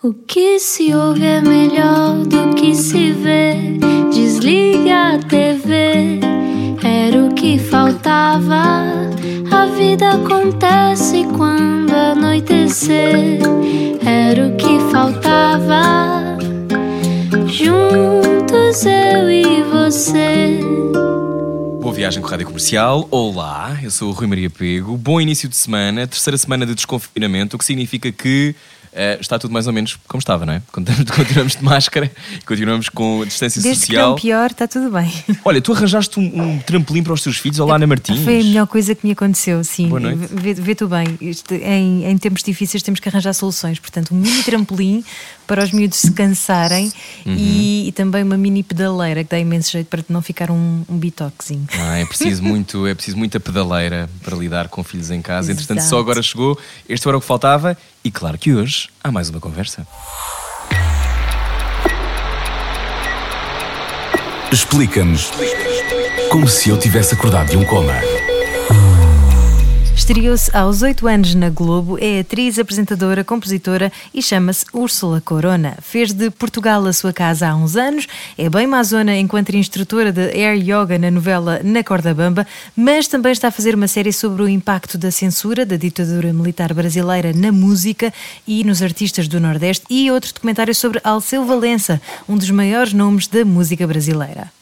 O que se ouve é melhor do que se vê. Desliga a TV, era o que faltava. A vida acontece quando anoitecer, era o que faltava. Juntos eu e você. Boa viagem com a Rádio Comercial. Olá, eu sou o Rui Maria Pego. Bom início de semana, terceira semana de desconfinamento, o que significa que uh, está tudo mais ou menos como estava, não é? Continuamos de máscara, continuamos com distância Desde social. que não pior, está tudo bem. Olha, tu arranjaste um, um, trampolim para os teus filhos, olá Ana Martins. Foi a melhor coisa que me aconteceu, sim. Boa noite. Vê, vê tu bem, Isto, em, em, tempos difíceis temos que arranjar soluções. Portanto, um mini trampolim para os miúdos se cansarem uhum. e, e, também uma mini pedaleira que dá imenso jeito para não ficar um, um bitoquezinho. Ah, é preciso muito, é preciso muita pedaleira para lidar com filhos em casa. Exato. Entretanto, só agora chegou, este era o que faltava e claro que hoje há mais uma conversa. Explica-nos como se eu tivesse acordado de um coma. Estreou-se aos 8 anos na Globo, é atriz, apresentadora, compositora e chama-se Úrsula Corona. Fez de Portugal a sua casa há uns anos, é bem mazona enquanto instrutora de Air Yoga na novela Na Corda Bamba, mas também está a fazer uma série sobre o impacto da censura da ditadura militar brasileira na música e nos artistas do Nordeste e outro documentário sobre Alceu Valença, um dos maiores nomes da música brasileira.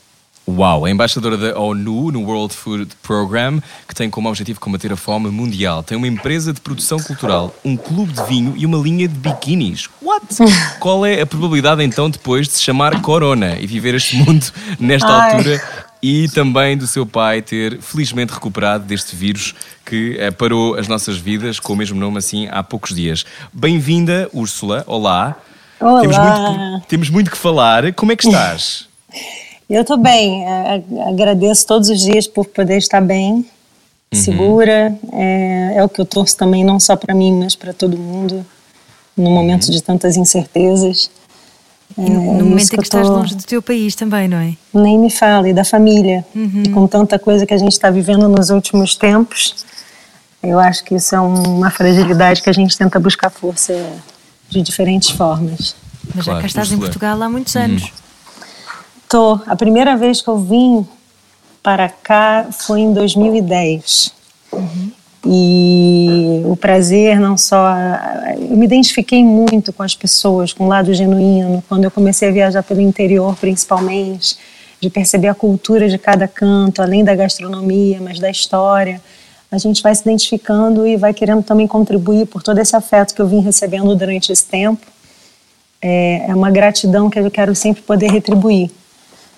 Uau, a embaixadora da ONU no World Food Program, que tem como objetivo combater a fome mundial. Tem uma empresa de produção cultural, um clube de vinho e uma linha de biquinis. What? Qual é a probabilidade então depois de se chamar Corona e viver este mundo nesta Ai. altura? E também do seu pai ter felizmente recuperado deste vírus que eh, parou as nossas vidas com o mesmo nome assim há poucos dias. Bem-vinda, Úrsula. Olá. Olá. Temos muito, temos muito que falar. Como é que estás? Eu estou bem, é, agradeço todos os dias por poder estar bem, uhum. segura. É, é, o que eu torço também, não só para mim, mas para todo mundo, no momento uhum. de tantas incertezas. É, no momento em que, estás longe do teu país também, não é? Nem me fale, da família. Uhum. E com tanta coisa que a gente está vivendo nos últimos tempos, eu acho que isso é uma fragilidade que a gente tenta buscar força de diferentes formas. Mas já claro, cá estás em Portugal há muitos anos. Tô. A primeira vez que eu vim para cá foi em 2010. Uhum. E o prazer não só. Eu me identifiquei muito com as pessoas, com o lado genuíno, quando eu comecei a viajar pelo interior, principalmente, de perceber a cultura de cada canto, além da gastronomia, mas da história. A gente vai se identificando e vai querendo também contribuir por todo esse afeto que eu vim recebendo durante esse tempo. É, é uma gratidão que eu quero sempre poder retribuir.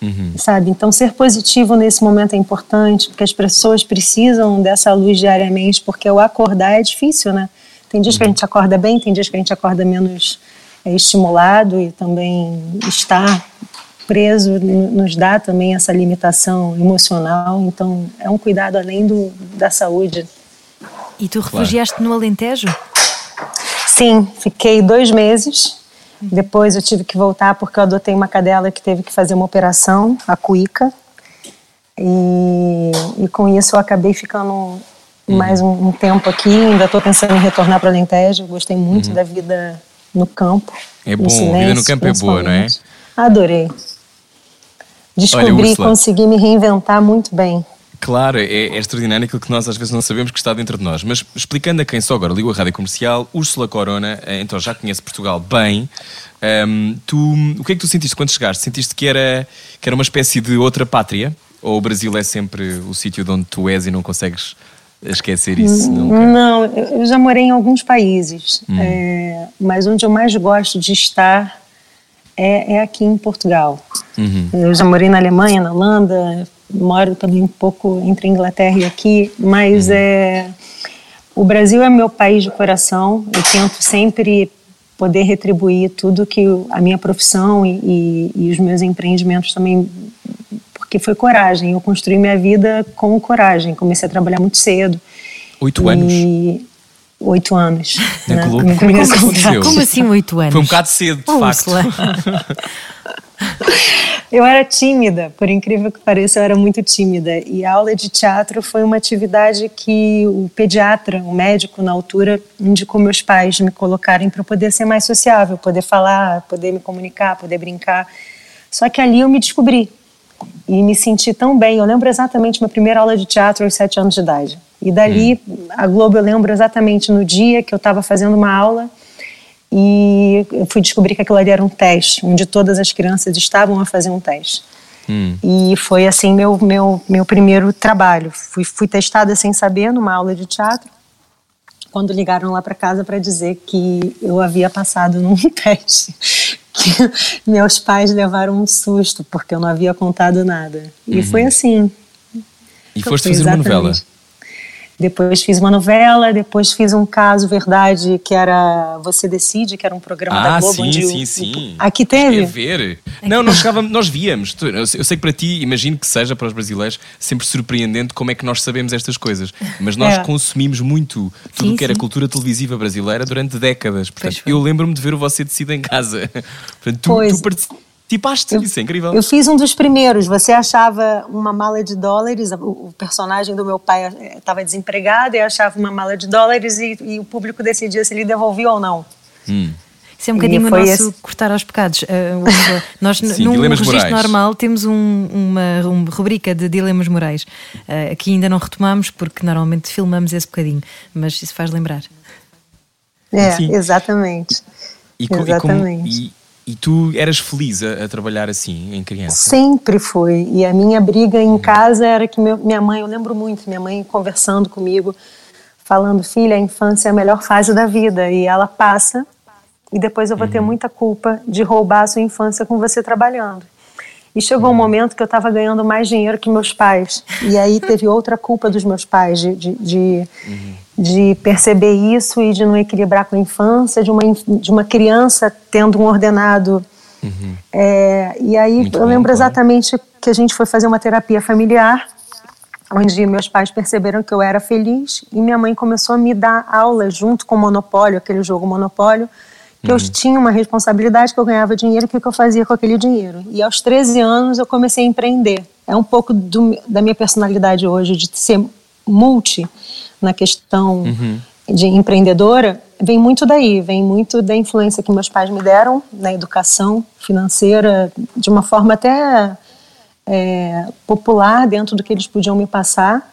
Uhum. Sabe? Então, ser positivo nesse momento é importante, porque as pessoas precisam dessa luz diariamente, porque o acordar é difícil, né? Tem dias uhum. que a uhum. gente acorda bem, tem dias que a gente acorda menos é, estimulado e também estar preso nos dá também essa limitação emocional. Então, é um cuidado além do, da saúde. E tu refugiaste claro. no Alentejo? Em, fiquei dois meses depois eu tive que voltar porque eu adotei uma cadela que teve que fazer uma operação, a cuíca. E, e com isso eu acabei ficando uhum. mais um, um, tempo aqui. Ainda estou pensando em retornar para Alentejo. Gostei muito uhum. da vida no campo. É bom, silêncio, vida no campo é boa, não é? Adorei. Descobri, e consegui me reinventar muito bem. Claro, é, é, extraordinário aquilo que nós às vezes não sabemos que está dentro de nós. Mas explicando a quem só agora ligou a rádio comercial, Úrsula Corona, eh, então já conhece Portugal bem. Um, tu, o que é que tu sentiste quando chegaste? Sentiste que era, que era uma espécie de outra pátria? Ou o Brasil é sempre o sítio de onde tu és e não consegues esquecer isso? Nunca? Não, eu já morei em alguns países, hum. é, mas onde eu mais gosto de estar é, é aqui em Portugal. Uhum. Eu já morei na Alemanha, na Holanda, moro também um pouco entre Inglaterra e aqui, mas uhum. é o Brasil é meu país de coração. Eu tento sempre poder retribuir tudo que a minha profissão e, e, e os meus empreendimentos também, porque foi coragem. Eu construí minha vida com coragem. Comecei a trabalhar muito cedo. Oito anos. Oito anos. Né? Como, como, como, assim oito anos? Foi um bocado cedo, de facto. eu era tímida, por incrível que pareça, eu era muito tímida. E a aula de teatro foi uma atividade que o pediatra, o médico na altura, indicou meus pais me colocarem para poder ser mais sociável, poder falar, poder me comunicar, poder brincar. Só que ali eu me descobri e me senti tão bem. Eu lembro exatamente minha primeira aula de teatro aos sete anos de idade. E dali, hum. a Globo, eu lembro exatamente no dia que eu estava fazendo uma aula e eu fui descobrir que aquilo ali era um teste, onde todas as crianças estavam a fazer um teste. Hum. E foi assim meu meu meu primeiro trabalho. Fui fui testada sem saber numa aula de teatro. Quando ligaram lá para casa para dizer que eu havia passado num teste, que meus pais levaram um susto porque eu não havia contado nada. E uhum. foi assim. E foste fazer uma novela. Depois fiz uma novela, depois fiz um caso verdade que era Você Decide, que era um programa ah, da Globo. Sim, onde sim, o, sim. Aqui teve? Ver. Não, nós, chegávamos, nós víamos. Eu sei que para ti, imagino que seja para os brasileiros sempre surpreendente como é que nós sabemos estas coisas. Mas nós é. consumimos muito tudo o que era cultura televisiva brasileira durante décadas. Portanto, eu lembro-me de ver o Você Decide em casa. Portanto, tu, pois. tu participaste Tipaste, eu, isso é incrível. Eu fiz um dos primeiros. Você achava uma mala de dólares, o, personagem do meu pai estava desempregado e achava uma mala de dólares e, e, o público decidia se ele devolvia ou não. Hum. Isso é um bocadinho o nosso esse... cortar aos pecados. Uh, nós, Sim, num registro morais. normal, temos um, uma, uma, rubrica de dilemas morais. Uh, aqui ainda não retomamos, porque normalmente filmamos esse bocadinho, mas isso faz lembrar. É, Sim. exatamente. E, exatamente. E, e tu eras feliz a, a, trabalhar assim, em criança? Sempre fui. E a minha briga em casa era que meu, minha mãe, eu lembro muito, minha mãe conversando comigo, falando: filha, a infância é a melhor fase da vida. E ela passa, e depois eu vou uhum. ter muita culpa de roubar a sua infância com você trabalhando. E chegou um momento que eu estava ganhando mais dinheiro que meus pais. E aí teve outra culpa dos meus pais, de, de, de, uhum. De, perceber isso e de não equilibrar com a infância, de uma, de uma criança tendo um ordenado. Uhum. É, e aí Muito eu lembro exatamente que a gente foi fazer uma terapia familiar, onde meus pais perceberam que eu era feliz e minha mãe começou a me dar aulas junto com o Monopólio, aquele jogo Monopólio, que uhum. eu tinha uma responsabilidade, que eu ganhava dinheiro, o que, eu fazia com aquele dinheiro. E aos 13 anos eu comecei a empreender. É um pouco do, da minha personalidade hoje, de ser multi na questão uhum. de empreendedora, vem muito daí, vem muito da influência que meus pais me deram na educação financeira, de uma forma até é, popular, dentro do que eles podiam me passar.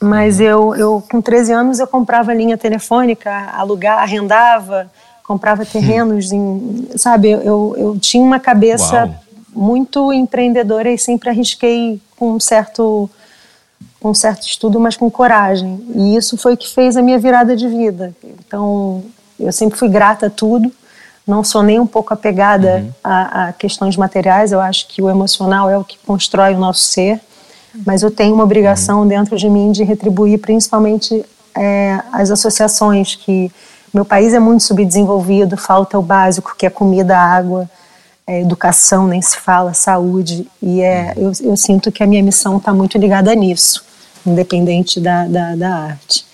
Mas uhum. eu, eu, com 13 anos, eu comprava linha telefônica, alugar, arrendava, comprava terrenos, em, sabe? Eu, eu tinha uma cabeça Uau. muito empreendedora e sempre arrisquei com um certo com certo estudo, mas com coragem. E isso foi o que fez a minha virada de vida. Então, eu sempre fui grata a tudo. Não sou nem um pouco apegada uhum. a, a, questões materiais. Eu acho que o emocional é o que constrói o nosso ser. Mas eu tenho uma obrigação uhum. dentro de mim de retribuir, principalmente é, as associações que meu país é muito subdesenvolvido, falta o básico, que é comida, água, é, educação, nem se fala, saúde. E é, eu, eu sinto que a minha missão está muito ligada nisso, independente da, da, da, arte.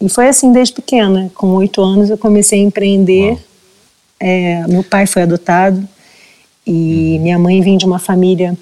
E foi assim desde pequena. Com oito anos eu comecei a empreender. É, meu pai foi adotado e minha mãe vinha de uma família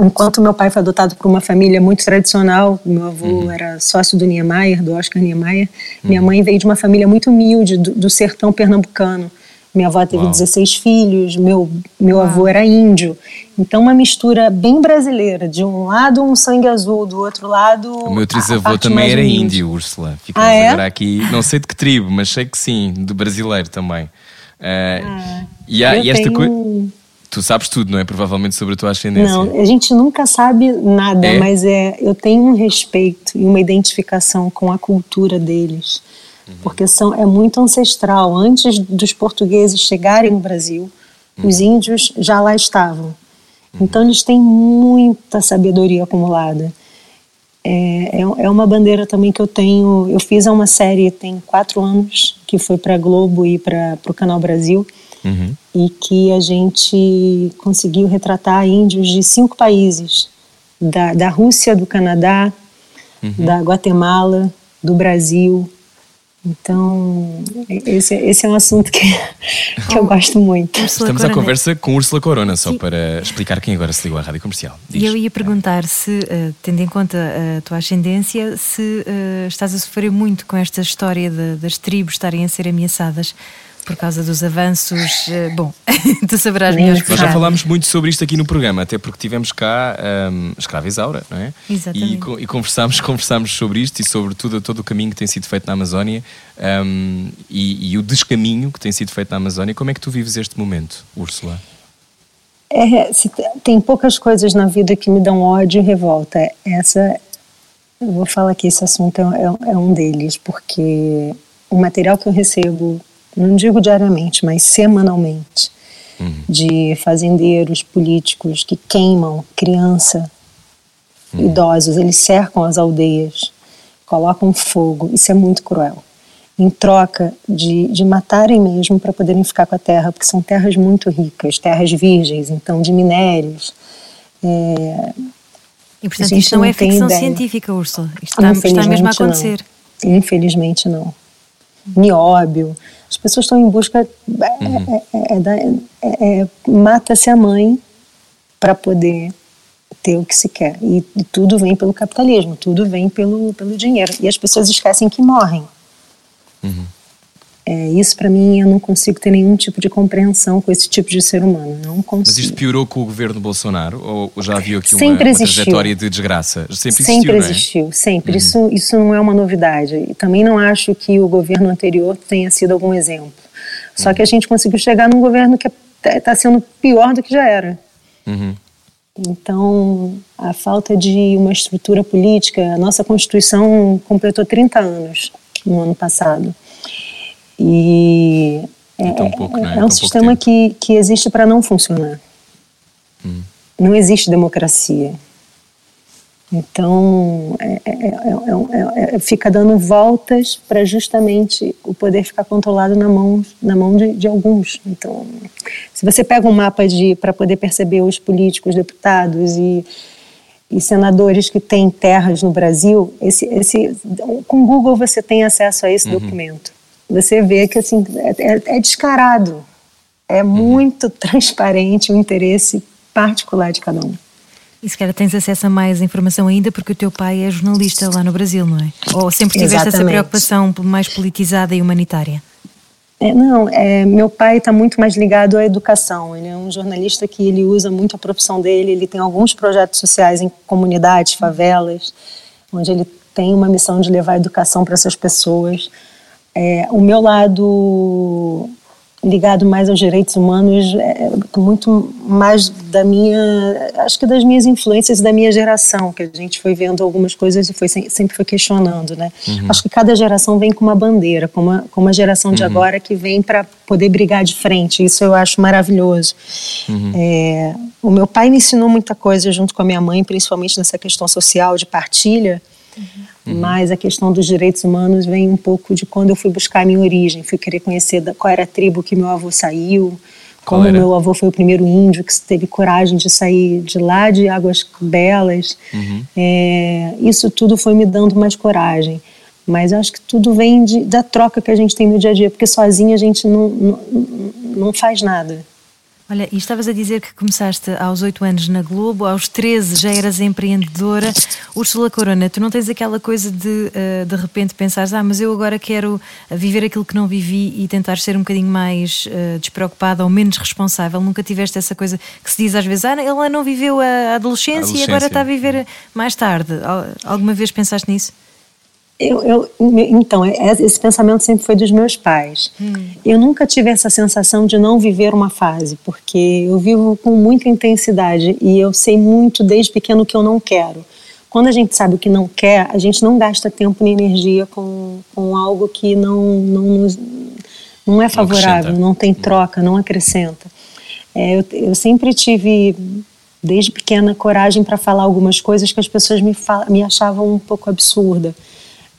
Enquanto meu pai foi adotado por uma família muito tradicional, meu avô uhum. era sócio do Niemeyer, do Oscar Niemeyer, uhum. minha mãe veio de uma família muito humilde, do, do sertão pernambucano. Minha avó teve Uau. 16 filhos, meu, meu avô era índio. Então, uma mistura bem brasileira. De um lado, um sangue azul, do outro lado. O meu trisavô também era índio, Úrsula. Ficamos ah, é? agora aqui, não sei de que tribo, mas sei que sim, do brasileiro também. Uh, ah, e, há, e esta tenho... coisa. Tu sabes tudo, não é? Provavelmente sobre a tua ascendência. Não, a gente nunca sabe nada, é? mas é, eu tenho um respeito e uma identificação com a cultura deles, uhum. porque são, é muito ancestral. Antes dos portugueses chegarem no Brasil, uhum. os índios já lá estavam. Uhum. Então eles têm muita sabedoria acumulada. É, é, é, uma bandeira também que eu tenho. Eu fiz uma série tem quatro anos que foi para Globo e para o Canal Brasil uhum. e que a gente conseguiu retratar índios de cinco países: da, da Rússia, do Canadá, uhum. da Guatemala, do Brasil, Então, esse, esse é um assunto que, que eu gosto muito. Estamos à conversa com Úrsula Corona, só Sim. para explicar quem agora se ligou à rádio comercial. E eu ia perguntar se, uh, tendo em conta a tua ascendência, se uh, estás a sofrer muito com esta história de, das tribos estarem a ser ameaçadas por causa dos avanços. Eh, bom, tu saberás melhor Nós já falámos muito sobre isto aqui no programa, até porque tivemos cá um, a escrava Isaura, não é? Exatamente. E, e conversámos, conversámos sobre isto e sobre tudo, todo o caminho que tem sido feito na Amazónia um, e, e, o descaminho que tem sido feito na Amazónia. Como é que tu vives este momento, Úrsula? É, se, tem poucas coisas na vida que me dão ódio e revolta. Essa, eu vou falar que esse assunto é, é, é um deles, porque o material que eu recebo não digo diariamente, mas semanalmente, uhum. de fazendeiros políticos que queimam criança, uhum. idosos, eles cercam as aldeias, colocam fogo, isso é muito cruel. Em troca de, de matarem mesmo para poderem ficar com a terra, porque são terras muito ricas, terras virgens, então de minérios. É, e portanto isto não é ficção ideia. científica, Úrsula. Isto está, está mesmo a acontecer. Não. Infelizmente não. Nióbio, as pessoas estão em busca. É, uhum. é, é, é Mata-se a mãe para poder ter o que se quer. E, e, tudo vem pelo capitalismo, tudo vem pelo, pelo dinheiro. E as pessoas esquecem que morrem. Uhum. É, isso para mim eu não consigo ter nenhum tipo de compreensão com esse tipo de ser humano. Não consigo. Mas isto piorou com o governo Bolsonaro ou já havia aqui uma, uma, trajetória de desgraça? Sempre existiu, sempre existiu, é? sempre. Uhum. Isso, isso não é uma novidade. E também não acho que o governo anterior tenha sido algum exemplo. Só uhum. que a gente conseguiu chegar num governo que está sendo pior do que já era. Uhum. Então, a falta de uma estrutura política, a nossa Constituição completou 30 anos no ano passado. E é, um, pouco, né? é um sistema que, que existe para não funcionar. Hum. Não existe democracia. Então, é, é, fica dando voltas para justamente o poder ficar controlado na mão, na mão de, de alguns. Então, se você pega um mapa para poder perceber os políticos, deputados e, e senadores que têm terras no Brasil, esse, esse, com o Google você tem acesso a esse uhum. documento você vê que assim é, é descarado, é uhum. muito transparente o interesse particular de cada um. E se calhar tens acesso a mais informação ainda porque o teu pai é jornalista lá no Brasil, não é? Ou sempre tiveste Exatamente. essa preocupação mais politizada e humanitária? É, não, é, meu pai está muito mais ligado à educação. Ele é um jornalista que ele usa muito a profissão dele. Ele tem alguns projetos sociais em comunidades, favelas, onde ele tem uma missão de levar a educação para essas pessoas. É, o meu lado ligado mais aos direitos humanos é muito mais da minha acho que das minhas influências da minha geração que a gente foi vendo algumas coisas e foi sempre foi questionando né uhum. acho que cada geração vem com uma bandeira como a, como a geração de uhum. agora que vem para poder brigar de frente isso eu acho maravilhoso uhum. é, o meu pai me ensinou muita coisa junto com a minha mãe principalmente nessa questão social de partilha Uhum. Mas a questão dos direitos humanos vem um pouco de quando eu fui buscar a minha origem, fui querer conhecer qual era a tribo que meu avô saiu, como meu avô foi o primeiro índio que teve coragem de sair de lá de Águas Belas. Uhum. É, isso tudo foi me dando mais coragem. Mas acho que tudo vem de, da troca que a gente tem no dia a dia, porque sozinha a gente não, não, não faz nada. Olha, e estavas a dizer que começaste aos 8 anos na Globo, aos 13 já eras empreendedora. Úrsula Corona, tu não tens aquela coisa de uh, de repente pensares, ah, mas eu agora quero viver aquilo que não vivi e tentar ser um bocadinho mais uh, despreocupada ou menos responsável. Nunca tiveste essa coisa que se diz às vezes, ah, ela não viveu a adolescência, a adolescência. e agora está a viver mais tarde. Alguma vez pensaste nisso? Eu, eu, então, é, é, esse pensamento sempre foi dos meus pais. Hum. Eu nunca tive essa sensação de não viver uma fase, porque eu vivo com muita intensidade e eu sei muito desde pequeno que eu não quero. Quando a gente sabe o que não quer, a gente não gasta tempo nem energia com, com algo que não, não, não é favorável, não, não tem troca, não acrescenta. É, eu, eu sempre tive desde pequena coragem para falar algumas coisas que as pessoas me, me achavam um pouco absurda.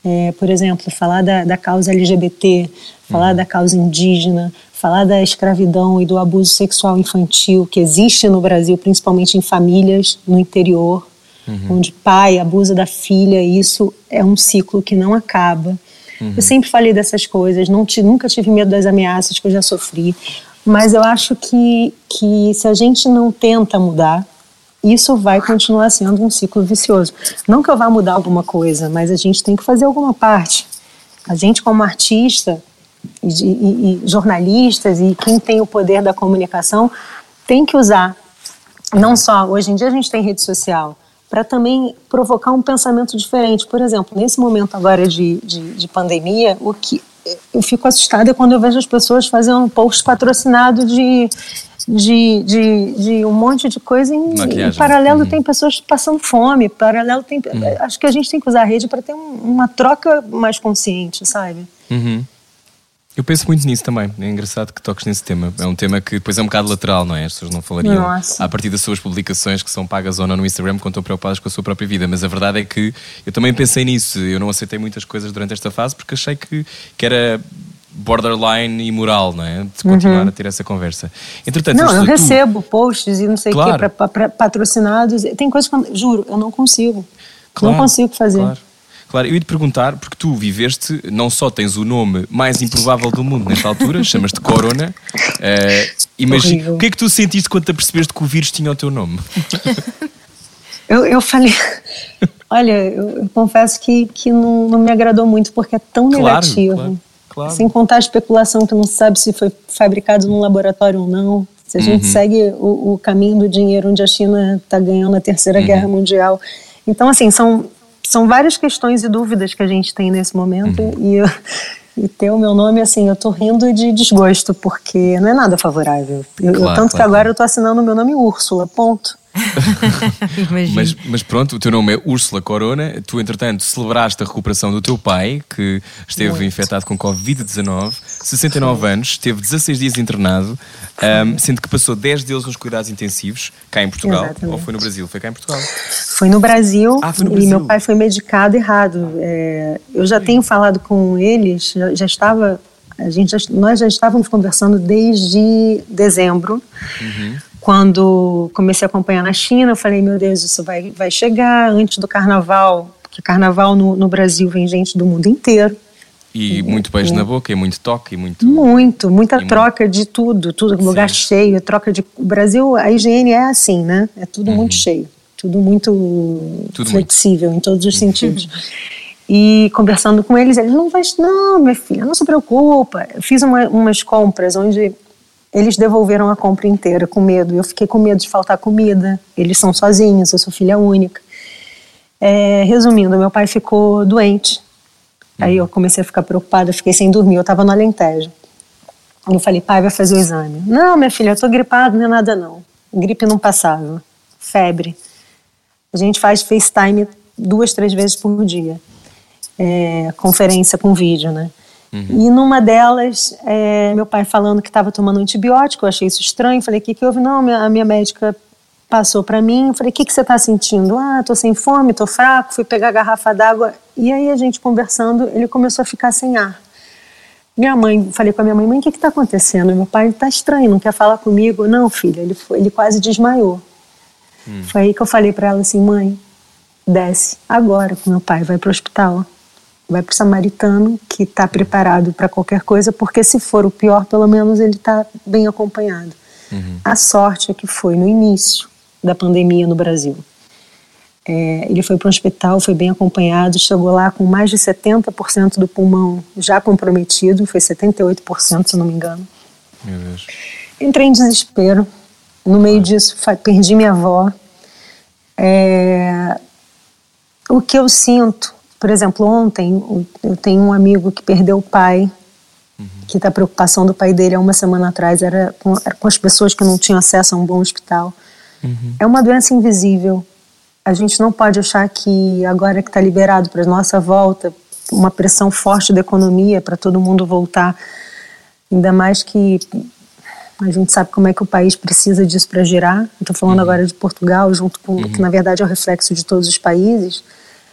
É, por exemplo, falar da, da causa LGBT, falar uhum. da causa indígena, falar da escravidão e do abuso sexual infantil que existe no Brasil, principalmente em famílias no interior, uhum. onde pai abusa da filha, e isso é um ciclo que não acaba. Eu sempre falei dessas coisas, não nunca tive medo das ameaças que eu já sofri. Mas eu acho que, que se a gente não tenta mudar, isso vai continuar sendo um ciclo vicioso. Não que eu vá mudar alguma coisa, mas a gente tem que fazer alguma parte. A gente, como artista e, e, e jornalistas e quem tem o poder da comunicação, tem que usar. Não só, hoje em dia a gente tem rede social, para também provocar um pensamento diferente. Por exemplo, nesse momento agora de, de, de pandemia, o que eu fico assustada quando eu vejo as pessoas fazendo posts patrocinados de de, de, de um monte de coisa. Em, em paralelo uhum. tem pessoas passando fome, paralelo tem. Uhum. Acho que a gente tem que usar a rede para ter um, uma troca mais consciente, sabe? Uhum. Eu penso muito nisso também. É engraçado que toques nesse tema. É um tema que depois é um bocado lateral, não é? As pessoas não falariam Nossa. a partir das suas publicações que são pagas ou não no Instagram quando estão preocupadas com a sua própria vida. Mas a verdade é que eu também pensei nisso. Eu não aceitei muitas coisas durante esta fase porque achei que, que era borderline imoral, não é? De continuar uhum. a ter essa conversa. Entretanto, não, eu tu... recebo posts e não sei o claro. quê para patrocinados. Tem coisas que, juro, eu não consigo. Claro, não consigo fazer. Claro. Claro, eu ia te perguntar, porque tu viveste, não só tens o nome mais improvável do mundo nesta altura, chamas-te Corona. Uh, imagina, o que é que tu sentiste quando te apercebeste que o vírus tinha o teu nome? eu, eu falei. Olha, eu, eu, confesso que, que não, não me agradou muito, porque é tão claro, negativo. Claro. Claro. Sem contar a especulação que não sabe se foi fabricado num laboratório ou não. Se a uhum. gente segue o, o, caminho do dinheiro onde a China está ganhando a Terceira uhum. Guerra Mundial. Então, assim, são, são várias questões e dúvidas que a gente tem nesse momento. Uhum. E, eu, e ter o meu nome, assim, eu tô rindo de desgosto, porque não é nada favorável. Eu, claro, tanto claro, que agora eu tô assinando o meu nome Úrsula, ponto. mas, mas, pronto, o teu nome é Úrsula Corona. Tu, entretanto, celebraste a recuperação do teu pai, que esteve Muito. infectado com Covid-19, 69 anos, esteve 16 dias internado, um, sendo que passou 10 deles nos cuidados intensivos, cá em Portugal. Exatamente. Ou foi no Brasil? Foi cá em Portugal? Foi no Brasil, ah, foi no Brasil. e meu pai foi medicado errado. É, eu já tenho falado com eles, já, já estava. A gente já, nós já estávamos conversando desde dezembro. Uhum quando comecei a acompanhar na China, eu falei, meu Deus, isso vai, vai chegar antes do carnaval, porque carnaval no, no Brasil vem gente do mundo inteiro. E, e muito beijo e, na boca, e muito toque, e muito... Muito, muita troca muito... de tudo, tudo, Sim. lugar cheio, troca de... O Brasil, a higiene é assim, né? É tudo uhum. muito cheio, tudo muito tudo flexível muito. em todos os uhum. sentidos. E conversando com eles, eles não vai, não, minha filha, não se preocupa. Eu fiz uma, umas compras onde eles devolveram a compra inteira com medo. Eu fiquei com medo de faltar comida. Eles são sozinhos, eu sou filha única. É, resumindo, meu pai ficou doente. Aí eu comecei a ficar preocupada, fiquei sem dormir. Eu estava no Alentejo. Eu falei, pai, vai fazer o exame. Não, minha filha, eu tô gripado, não é nada não. Gripe não passava. Febre. A gente faz FaceTime duas, três vezes por dia. É, conferência com vídeo, né? Uhum. E numa delas, é, meu pai falando que estava tomando antibiótico, eu achei isso estranho. Falei: o que, que houve? Não, a minha médica passou para mim. Falei: o que, que você está sentindo? Ah, tô sem fome, tô fraco. Fui pegar a garrafa d'água. E aí a gente conversando, ele começou a ficar sem ar. Minha mãe, falei com a minha mãe: mãe, o que está acontecendo? Meu pai está estranho, não quer falar comigo. Não, filha, ele, foi, ele quase desmaiou. Hum. Foi aí que eu falei para ela assim: mãe, desce agora com meu pai, vai para o hospital vai para o samaritano que está preparado para qualquer coisa, porque se for o pior, pelo menos ele está bem acompanhado. Uhum. A sorte é que foi no início da pandemia no Brasil. É, ele foi para um hospital, foi bem acompanhado, chegou lá com mais de 70% do pulmão já comprometido, foi 78%, se não me engano. Meu Deus. Entrei em desespero. No meio disso, perdi minha avó. É, o que eu sinto por exemplo, ontem eu tenho um amigo que perdeu o pai, uhum. que tá a preocupação do pai dele há uma semana atrás era com, era com as pessoas que não tinham acesso a um bom hospital. Uhum. É uma doença invisível. A gente não pode achar que agora que está liberado para nossa volta, uma pressão forte da economia para todo mundo voltar, ainda mais que a gente sabe como é que o país precisa disso para girar. Estou falando uhum. agora de Portugal, junto com que na verdade é o reflexo de todos os países.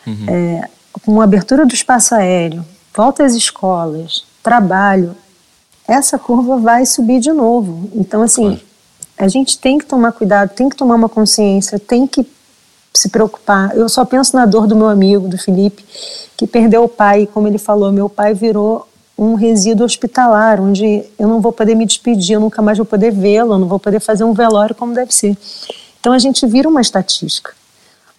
Uhum. É, com a abertura do espaço aéreo, volta às escolas, trabalho, essa curva vai subir de novo. Então, assim, a gente tem que tomar cuidado, tem que tomar uma consciência, tem que se preocupar. Eu só penso na dor do meu amigo, do Felipe, que perdeu o pai. Como ele falou, meu pai virou um resíduo hospitalar, onde eu não vou poder me despedir, eu nunca mais vou poder vê-lo, eu não vou poder fazer um velório como deve ser. Então a gente vira uma estatística.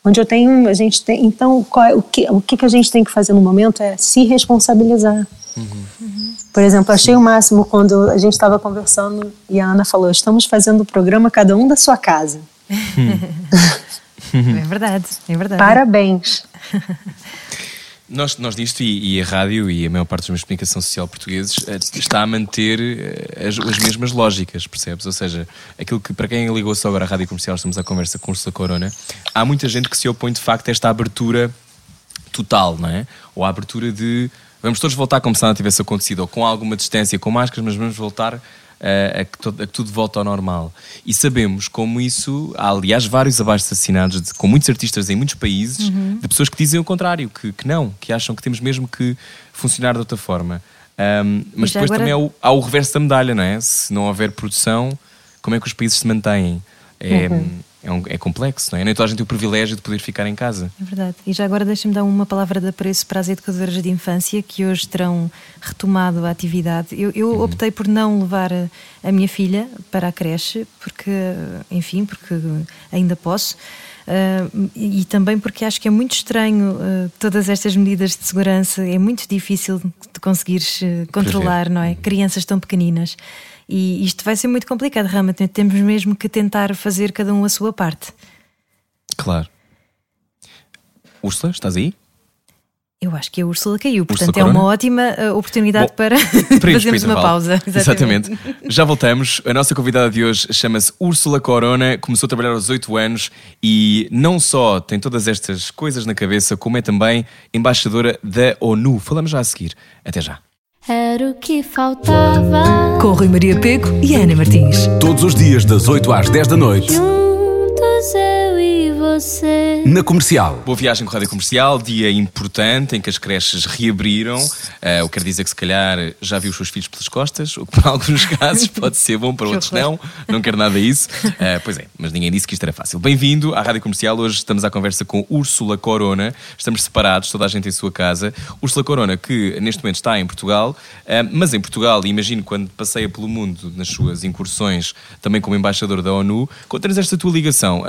Onde eu tenho, a gente tem, então é, o que o que a gente tem que fazer no momento é se responsabilizar. Uhum. Uhum. Por exemplo, achei o máximo quando a gente estava conversando e a Ana falou: estamos fazendo o programa cada um da sua casa. é verdade, é verdade. Parabéns. Nós, nós disto, e, e, a rádio e a maior parte dos meios de comunicação social portugueses eh, está a manter eh, as, as, mesmas lógicas, percebes? Ou seja, aquilo que, para quem ligou-se agora à rádio comercial, estamos à conversa com o Ursula Corona, há muita gente que se opõe de facto a esta abertura total, não é? Ou a abertura de vamos todos voltar como se nada tivesse acontecido, ou com alguma distância, com máscaras, mas vamos voltar a, que, a, que, tudo volta ao normal. E sabemos como isso, há aliás vários abaixo assassinados de, com muitos artistas em muitos países, uhum. de pessoas que dizem o contrário, que, que não, que acham que temos mesmo que funcionar de outra forma. Um, mas depois agora... também há o, há o, reverso da medalha, não é? Se não houver produção, como é que os países se mantêm? É, uhum é, um, é complexo, não é? Nem toda a gente tem o privilégio de poder ficar em casa. É verdade. E já agora deixa-me dar uma palavra de apreço para as educadoras de infância que hoje terão retomado a atividade. Eu, eu uhum. optei por não levar a, a, minha filha para a creche, porque, enfim, porque ainda posso. Uh, e também porque acho que é muito estranho uh, todas estas medidas de segurança, é muito difícil de conseguires uh, controlar, não é? Uhum. Crianças tão pequeninas. E isto vai ser muito complicado, realmente. Temos mesmo que tentar fazer cada um a sua parte. Claro. Úrsula, estás aí? Eu acho que a Úrsula caiu, portanto Úrsula é uma ótima uh, oportunidade Bom, para fazermos uma pausa. Exatamente. Exatamente. Já voltamos. A nossa convidada de hoje chama-se Úrsula Corona, começou a trabalhar aos 8 anos e não só tem todas estas coisas na cabeça, como é também embaixadora da ONU. Falamos já a seguir. Até já. Era o que faltava. Com Rui Maria Peco e Ana Martins. Todos os dias, das 8 às 10 da noite. Eu você. Na comercial. Boa viagem com a Rádio Comercial, dia importante em que as creches reabriram. Uh, o que quer dizer que se calhar já viu os seus filhos pelas costas, o que para alguns casos pode ser bom, para outros não. Não quero nada disso. Uh, pois é, mas ninguém disse que isto era fácil. Bem-vindo à Rádio Comercial. Hoje estamos à conversa com Úrsula Corona. Estamos separados, toda a gente em sua casa. Úrsula Corona, que neste momento está em Portugal, uh, mas em Portugal, imagino quando passeia pelo mundo nas suas incursões, também como embaixador da ONU, conta-nos esta tua ligação.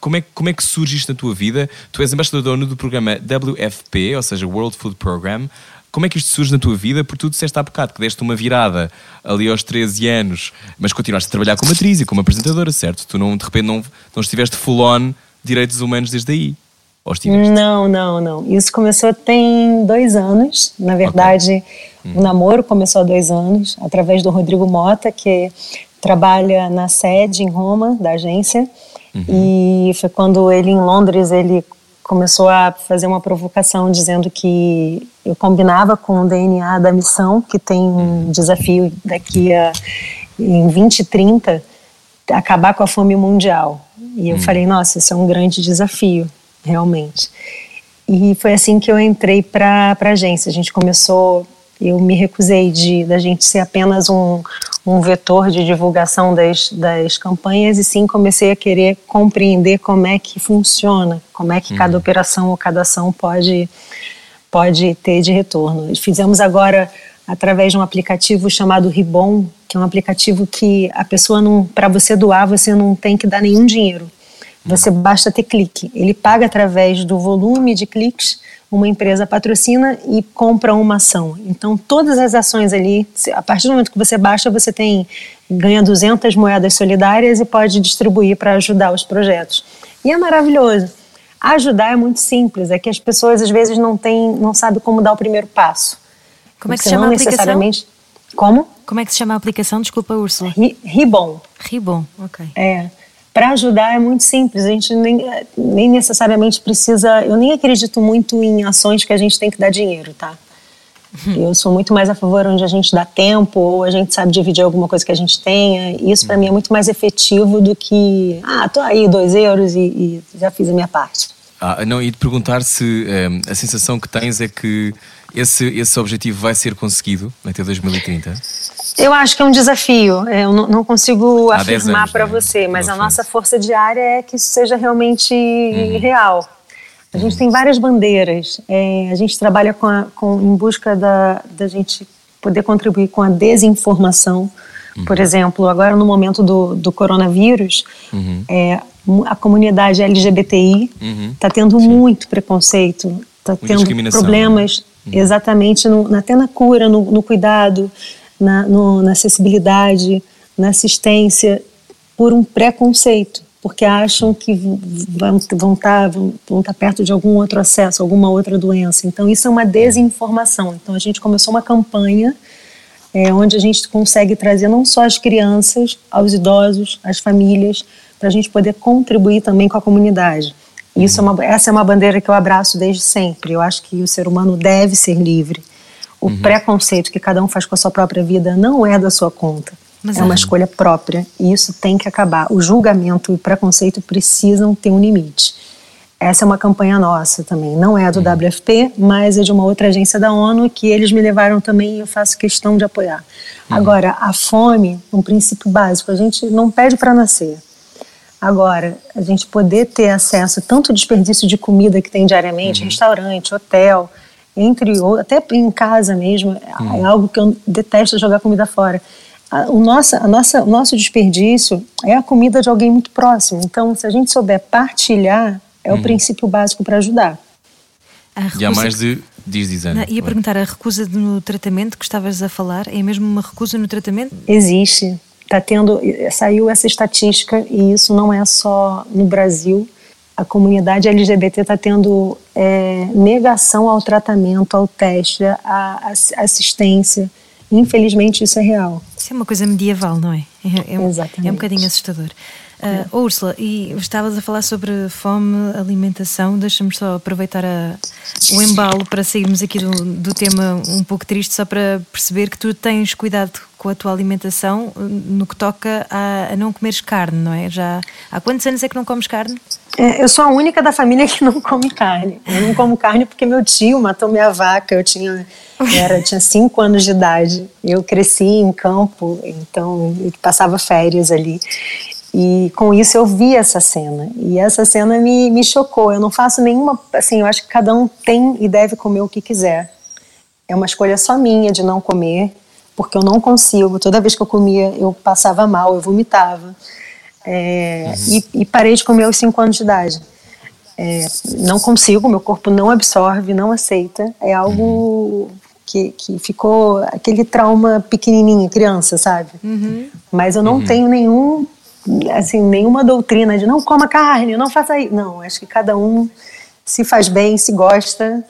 como, é, como é que surge isto na tua vida? Tu és embaixador do programa WFP, ou seja, World Food Program. Como é que isto surge na tua vida? Porque tu disseste há bocado que deste uma virada ali aos 13 anos, mas continuaste a trabalhar como atriz e como apresentadora, certo? Tu não, de repente não, não estiveste full on direitos humanos desde aí. Ou estiveste? Não, não, não. Isso começou tem dois anos. Na verdade, okay. hum. o namoro começou há dois anos, através do Rodrigo Mota, que trabalha na sede em Roma da agência. Uhum. E foi quando ele em Londres ele começou a fazer uma provocação dizendo que eu combinava com o DNA da missão, que tem um desafio daqui a em 2030 acabar com a fome mundial. E eu hum. falei, nossa, isso é um grande desafio, realmente. E foi assim que eu entrei para a agência. A gente começou eu me recusei de da gente ser apenas um, um vetor de divulgação das, das campanhas e sim comecei a querer compreender como é que funciona, como é que uhum. cada operação ou cada ação pode, pode ter de retorno. Fizemos agora através de um aplicativo chamado Ribon, que é um aplicativo que a pessoa não, para você doar, você não tem que dar nenhum dinheiro. Você basta ter clique. Ele paga através do volume de cliques uma empresa patrocina e compra uma ação. Então, todas as ações ali, a partir do momento que você baixa, você tem ganha 200 moedas solidárias e pode distribuir para ajudar os projetos. E é maravilhoso. Ajudar é muito simples, é que as pessoas às vezes não têm, não sabem como dar o primeiro passo. Como é que se chama a aplicação? Necessariamente... Como? Como é que se chama a aplicação? Desculpa, Úrsula. Ribon. Ribon, ok. É para ajudar é muito simples. A gente nem, nem necessariamente precisa. Eu nem acredito muito em ações que a gente tem que dar dinheiro, tá? Uhum. Eu sou muito mais a favor onde a gente dá tempo ou a gente sabe dividir alguma coisa que a gente tenha. Isso para mim é muito mais efetivo do que, ah, tô aí, dois euros e, e já fiz a minha parte. Ah, não, e de perguntar se um, a sensação que tens é que esse, esse objetivo vai ser conseguido até 2030? Eu acho que é um desafio. Eu não consigo Há afirmar para né? você, mas a nossa força diária é que isso seja realmente uhum. real. A gente uhum. tem várias bandeiras. É, a gente trabalha com, a, com em busca da, da gente poder contribuir com a desinformação. Uhum. Por exemplo, agora no momento do, do coronavírus, uhum. é, a comunidade LGBTI está uhum. Tá tendo Sim. muito preconceito, está tendo problemas né? Exatamente no, até na cura, no, no cuidado, na, no, na acessibilidade, na assistência, por um preconceito, porque acham que vão estar vão tá, vão tá perto de algum outro acesso, alguma outra doença. Então, isso é uma desinformação. Então, a gente começou uma campanha é, onde a gente consegue trazer não só as crianças, aos idosos, as famílias, para a gente poder contribuir também com a comunidade. Isso é uma, essa é uma bandeira que eu abraço desde sempre. Eu acho que o ser humano deve ser livre. O uhum. preconceito que cada um faz com a sua própria vida não é da sua conta. Mas é, é uma escolha própria e isso tem que acabar. O julgamento e o preconceito precisam ter um limite. Essa é uma campanha nossa também. Não é do uhum. WFP, mas é de uma outra agência da ONU que eles me levaram também e eu faço questão de apoiar. Uhum. Agora, a fome, um princípio básico, a gente não pede para nascer. Agora, a gente poder ter acesso a tanto desperdício de comida que tem diariamente, uhum. restaurante, hotel, entre até em casa mesmo, é uhum. é algo que eu detesto jogar comida fora. O nosso, a nossa, o nosso desperdício é a comida de alguém muito próximo. Então, se a gente souber partilhar, é uhum. o princípio básico para ajudar. E há mais de. Diz, diz Ana. Ia perguntar, a recusa no tratamento que estavas a falar, é mesmo uma recusa no tratamento? Existe. Tá tendo, saiu essa estatística e isso não é só no Brasil, a comunidade LGBT está tendo é, negação ao tratamento, ao teste, à assistência. Infelizmente, isso é real. Isso é uma coisa medieval, não é? É, é, Exatamente. é um bocadinho assustador. Uh, oh, Úrsula, e estavas a falar sobre fome, alimentação. Deixa-me só aproveitar a, o embalo para sairmos aqui do, do tema um pouco triste, só para perceber que tu tens cuidado com a tua alimentação no que toca a, a não comeres carne, não é? Já há quantos anos é que não comes carne? É, eu sou a única da família que não come carne. Eu não como carne porque meu tio matou minha vaca. Eu tinha, era, tinha cinco anos de idade. Eu cresci em campo, então eu passava férias ali. E com isso eu vi essa cena. E essa cena me, me chocou. Eu não faço nenhuma. Assim, eu acho que cada um tem e deve comer o que quiser. É uma escolha só minha de não comer porque eu não consigo. Toda vez que eu comia, eu passava mal, eu vomitava. É, uhum. e, e, parei de comer aos 5 anos de idade. É, não consigo, meu corpo não absorve, não aceita. É algo uhum. que, que ficou aquele trauma pequenininho, criança, sabe? Uhum. Mas eu não uhum. tenho nenhum, assim, nenhuma doutrina de não coma carne, não faça isso. Não, acho que cada um se faz bem, se gosta,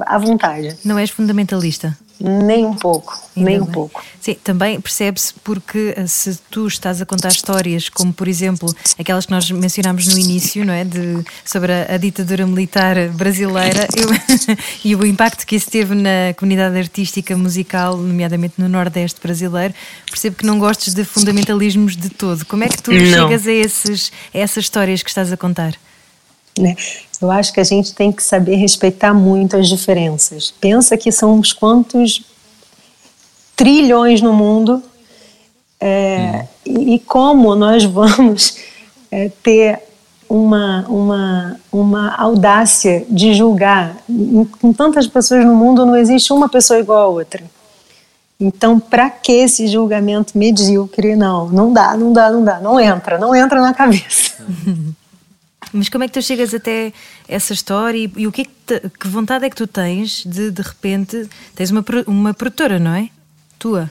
à vontade. Não és fundamentalista? Nem um pouco, Ainda nem bem. um pouco. Sim, também percebe-se porque eh, se tu estás a contar histórias como, por exemplo, aquelas que nós mencionámos no início, não é? De, sobre a, a ditadura militar brasileira eu, e o impacto que isso teve na comunidade artística musical, nomeadamente no Nordeste brasileiro, percebo que não gostes de fundamentalismos de todo. Como é que tu não. chegas a, esses, a essas histórias que estás a contar? Né? Eu acho que a gente tem que saber respeitar muito as diferenças. Pensa que são uns quantos trilhões no mundo é, e, e, como nós vamos é, ter uma, uma, uma audácia de julgar. Com tantas pessoas no mundo, não existe uma pessoa igual a outra. Então, para que esse julgamento medíocre? Não, não dá, não dá, não dá, não entra, não entra na cabeça. Mas como é que tu chegas até essa história e, e o que, é que, te, que, vontade é que tu tens de, de repente, tens uma, uma produtora, não é? Tua?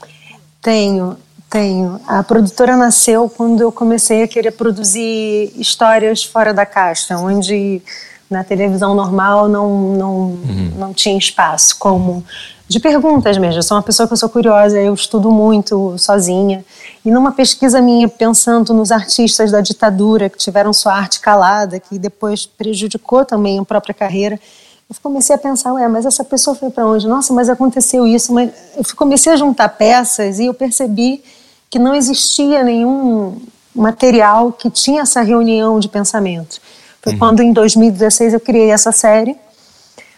Tenho, tenho. A produtora nasceu quando eu comecei a querer produzir histórias fora da caixa, onde na televisão normal não, não, uhum. não tinha espaço, como de perguntas mesmo. Eu sou uma pessoa que eu sou curiosa, eu estudo muito sozinha. E numa pesquisa minha, pensando nos artistas da ditadura que tiveram sua arte calada, que depois prejudicou também a própria carreira, eu comecei a pensar, ué, mas essa pessoa foi para onde? Nossa, mas aconteceu isso. Mas eu comecei a juntar peças e eu percebi que não existia nenhum material que tinha essa reunião de pensamento. Foi uhum. quando em 2016 eu criei essa série.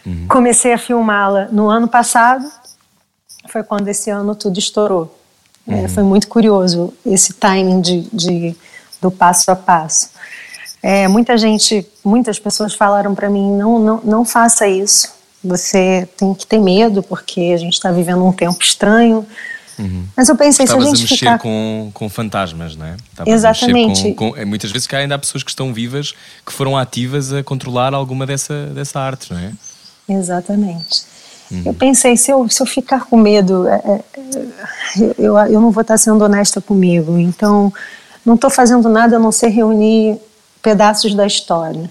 Uhum. Comecei a filmá-la no ano passado. Foi quando esse ano tudo estourou. É, uhum. É, foi muito curioso esse timing de, de do passo a passo. É, muita gente, muitas pessoas falaram para mim: não, não, não faça isso. Você tem que ter medo porque a gente está vivendo um tempo estranho. Uhum. Mas eu pensei, Estavas se a gente a mexer ficar... com, com fantasmas, não é? Estavas Exatamente. Com, com, é, muitas vezes que ainda há pessoas que estão vivas que foram ativas a controlar alguma dessa, dessa arte, não é? Exatamente. Uhum. Eu pensei, se eu, se eu ficar com medo, é, é, eu, eu não vou estar sendo honesta comigo. Então, não estou fazendo nada a não ser reunir pedaços da história.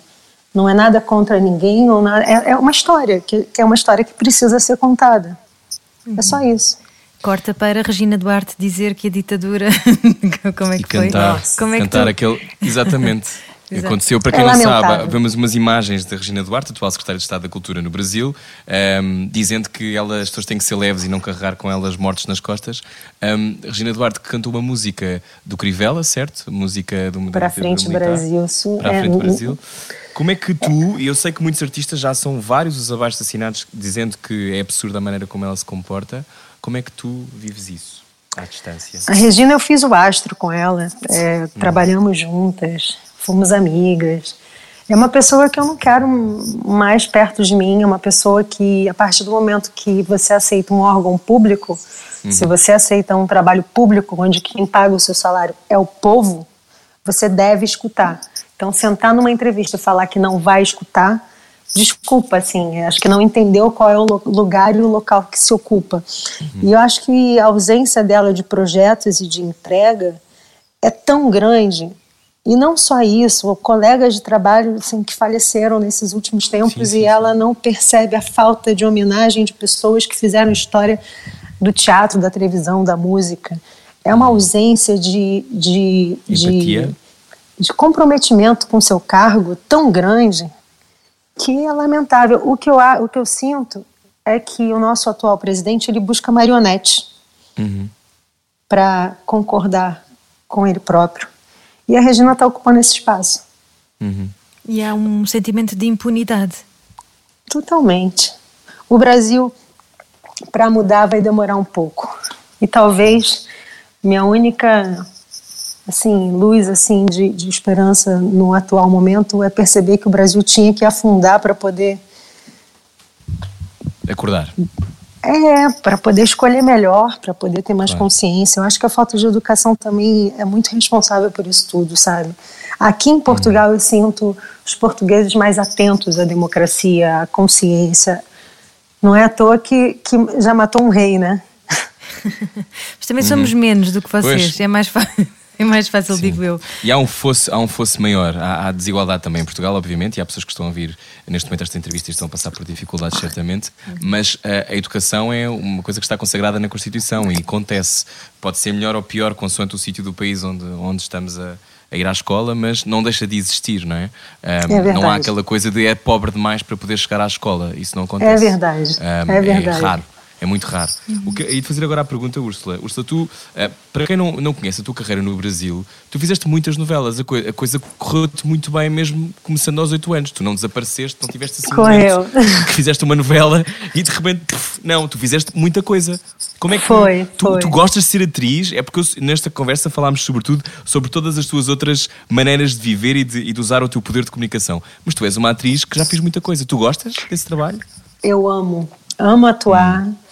Não é nada contra ninguém, ou nada, é, é uma história, que, que, é uma história que precisa ser contada. Uhum. É só isso. Corta para Regina Duarte dizer que a ditadura. Como é que e foi? Cantar, Como é cantar tu... aquele. Exatamente. Aconteceu, para quem é não sabe, vemos umas imagens da Regina Duarte, atual secretária de Estado da Cultura no Brasil, um, dizendo que elas, as pessoas têm que ser leves e não carregar com elas mortes nas costas. Um, Regina Duarte que cantou uma música do Crivella, certo? Música do Para a frente Brasil. Para a é, frente é, Brasil. Como é que tu, e eu sei que muitos artistas já são vários os abaixo assinados dizendo que é absurda a maneira como ela se comporta, como é que tu vives isso? À distância. A Regina, eu fiz o astro com ela, é, trabalhamos juntas, fomos amigas. É uma pessoa que eu não quero mais perto de mim, é uma pessoa que, a partir do momento que você aceita um órgão público, uhum. se você aceita um trabalho público onde quem paga o seu salário é o povo, você deve escutar. Então, sentar numa entrevista e falar que não vai escutar, desculpa, assim, acho que não entendeu qual é o lugar e o local que se ocupa. Uhum. E eu acho que a ausência dela de projetos e de entrega é tão grande e não só isso, colegas de trabalho assim, que faleceram nesses últimos tempos sim, sim, e ela não percebe a falta de homenagem de pessoas que fizeram história do teatro, da televisão, da música. É uma ausência de, de, de, de comprometimento com seu cargo tão grande que é lamentável. O que eu, o que eu sinto é que o nosso atual presidente ele busca marionete uhum. para concordar com ele próprio. E a Regina está ocupando esse espaço. Uhum. E há um sentimento de impunidade. Totalmente. O Brasil, para mudar, vai demorar um pouco. E talvez minha única assim luz assim de, de esperança no atual momento é perceber que o Brasil tinha que afundar para poder acordar é, para poder escolher melhor, para poder ter mais claro. consciência. Eu acho que a falta de educação também é muito responsável por isso tudo, sabe? Aqui em Portugal eu sinto os portugueses mais atentos à democracia, à consciência. Não é à toa que, que já matou um rei, né? Mas também somos uhum. menos do que vocês, pois. é mais fácil. É mais fácil, Sim. digo eu. E há um fosse, há um fosse maior. Há, há, desigualdade também em Portugal, obviamente, e há pessoas que estão a vir neste momento esta entrevista e estão a passar por dificuldades, certamente. Mas a, a, educação é uma coisa que está consagrada na Constituição e acontece. Pode ser melhor ou pior, consoante o sítio do país onde, onde estamos a, a ir à escola, mas não deixa de existir, não é? Um, é não há aquela coisa de é pobre demais para poder chegar à escola. Isso não acontece. É verdade. Um, é verdade. É raro. É muito raro. Uhum. O que, e de fazer agora a pergunta, Úrsula. Úrsula, tu, uh, para quem não, não conhece a tua carreira no Brasil, tu fizeste muitas novelas. A, co a coisa correu-te muito bem, mesmo começando aos 8 anos. Tu não desapareceste, não tiveste assim Correu. que fizeste uma novela e de repente, pff, não, tu fizeste muita coisa. Como é que foi, tu, foi. tu gostas de ser atriz? É porque eu, nesta conversa falámos sobretudo sobre todas as tuas outras maneiras de viver e de, e de usar o teu poder de comunicação. Mas tu és uma atriz que já fez muita coisa. Tu gostas desse trabalho? Eu amo. Amo atuar. Hum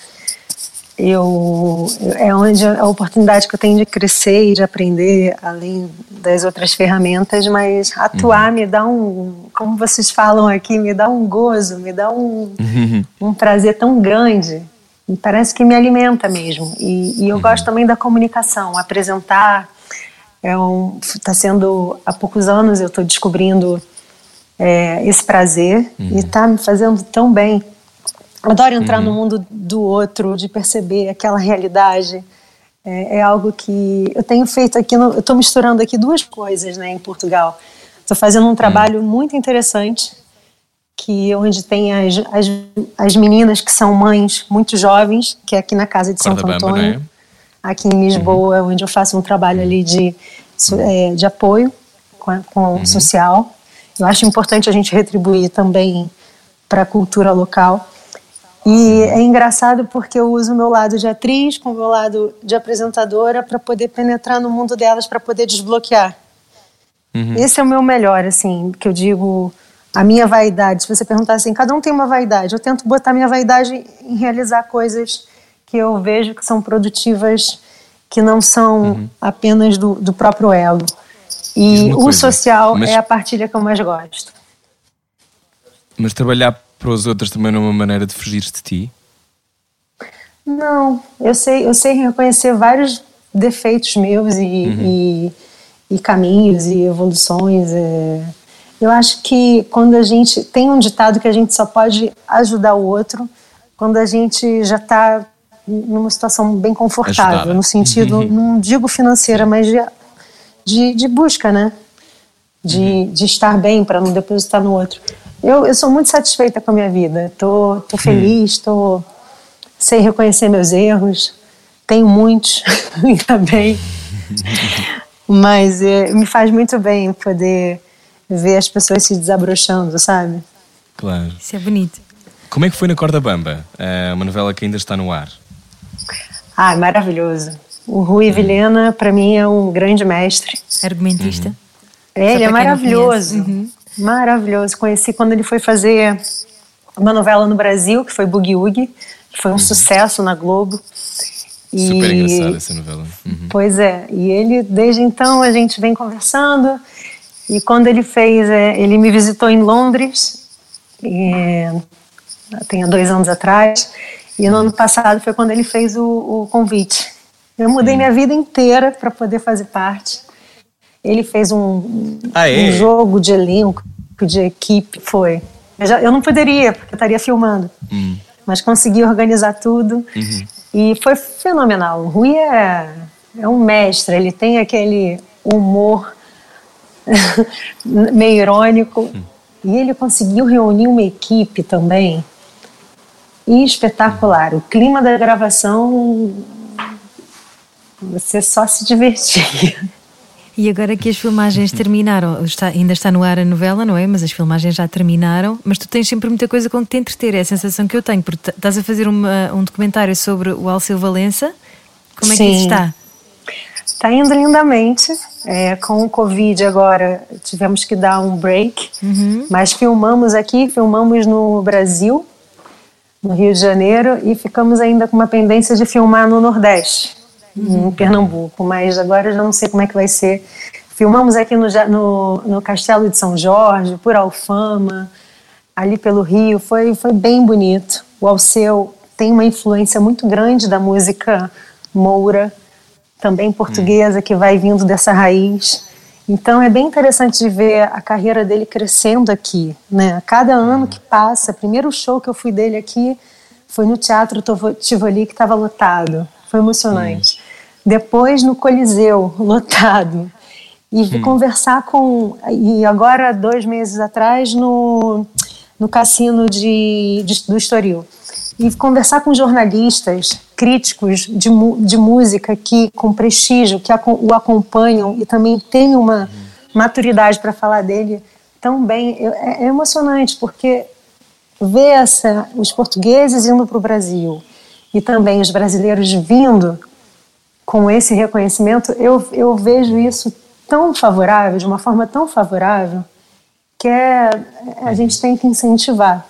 eu é onde a oportunidade que eu tenho de crescer e de aprender além das outras ferramentas, mas atuar uhum. me dá um, como vocês falam aqui, me dá um gozo, me dá um, uhum. um prazer tão grande. E parece que me alimenta mesmo. E, e eu uhum. gosto também da comunicação, apresentar. É um, tá sendo há poucos anos eu estou descobrindo é, esse prazer e está me fazendo tão bem. Adoro entrar uhum. no mundo do outro, de perceber aquela realidade. É, é algo que eu tenho feito aqui. No, eu estou misturando aqui duas coisas, né, em Portugal. Estou fazendo um trabalho uhum. muito interessante, que onde tem as, as, as, meninas que são mães muito jovens, que é aqui na casa de Santo Antônio, né? aqui em Lisboa, uhum. onde eu faço um trabalho ali de, é, de apoio com, com uhum. social Eu acho importante a gente retribuir também para a cultura local. E é engraçado porque eu uso o meu lado de atriz com o meu lado de apresentadora para poder penetrar no mundo delas, para poder desbloquear. Uhum. Esse é o meu melhor, assim, que eu digo, a minha vaidade. Se você perguntar assim, cada um tem uma vaidade. Eu tento botar minha vaidade em realizar coisas que eu vejo que são produtivas, que não são uhum. apenas do, do próprio elo. E o coisa, social mas... é a partilha que eu mais gosto. Mas trabalhar para os outros também não é uma maneira de fugir de ti? Não, eu sei, eu sei reconhecer vários defeitos meus e, uhum. e, e, caminhos e evoluções. É... Eu acho que quando a gente tem um ditado que a gente só pode ajudar o outro quando a gente já está numa situação bem confortável, Ajudada. no sentido, uhum. não digo financeira, mas de, de, de busca, né? De, uhum. de estar bem para não depositar no outro. Eu, eu sou muito satisfeita com a minha vida. Tô, tô feliz, tô sei reconhecer meus erros. Tenho muitos, ainda bem. Mas é, me faz muito bem poder ver as pessoas se desabrochando, sabe? Claro. Isso é bonito. Como é que foi na Corda Bamba? É uma novela que ainda está no ar. Ah, maravilhoso. O Rui uhum. Vilhena, para mim, é um grande mestre. Argumentista. Uhum. É, ele é maravilhoso. Uhum. Maravilhoso. Conheci quando ele foi fazer uma novela no Brasil, que foi Boogie Woogie, que foi um uhum. sucesso na Globo. E, Super engraçada essa novela. Uhum. Pois é. E ele, desde então, a gente vem conversando. E quando ele fez, é, ele me visitou em Londres, e, tem dois anos atrás. E no ano passado foi quando ele fez o, o convite. Eu mudei hum. minha vida inteira para poder fazer parte. Ele fez um, ah, é? um jogo de elenco, de equipe, foi. Eu, já, eu não poderia, porque eu estaria filmando. Hum. Mas consegui organizar tudo. Uhum. E foi fenomenal. O Rui é, é um mestre, ele tem aquele humor meio irônico. Hum. E ele conseguiu reunir uma equipe também e espetacular. O clima da gravação, você só se divertia. E agora que as filmagens terminaram, está, ainda está no ar a novela, não é? Mas as filmagens já terminaram, mas tu tens sempre muita coisa com que te entreter, é a sensação que eu tenho, porque estás a fazer uma, um documentário sobre o Alceu Valença. Como é Sim. que isso está? Está indo lindamente. É, com o Covid agora tivemos que dar um break, uhum. mas filmamos aqui, filmamos no Brasil, no Rio de Janeiro, e ficamos ainda com uma pendência de filmar no Nordeste. Em Pernambuco, mas agora já não sei como é que vai ser. Filmamos aqui no, no, no Castelo de São Jorge, por Alfama, ali pelo Rio, foi, foi bem bonito. O Alceu tem uma influência muito grande da música moura, também portuguesa, que vai vindo dessa raiz. Então é bem interessante de ver a carreira dele crescendo aqui, né? Cada ano que passa, primeiro show que eu fui dele aqui foi no Teatro Tivoli que estava lotado, foi emocionante. Depois no Coliseu, lotado. E hum. conversar com e agora dois meses atrás no no cassino de, de do Estoril e conversar com jornalistas críticos de, de música que com prestígio, que o acompanham e também têm uma maturidade para falar dele tão bem, é, é emocionante, porque ver essa, os portugueses indo para o Brasil e também os brasileiros vindo com esse reconhecimento, eu, eu vejo isso tão favorável, de uma forma tão favorável, que é, a gente tem que incentivar.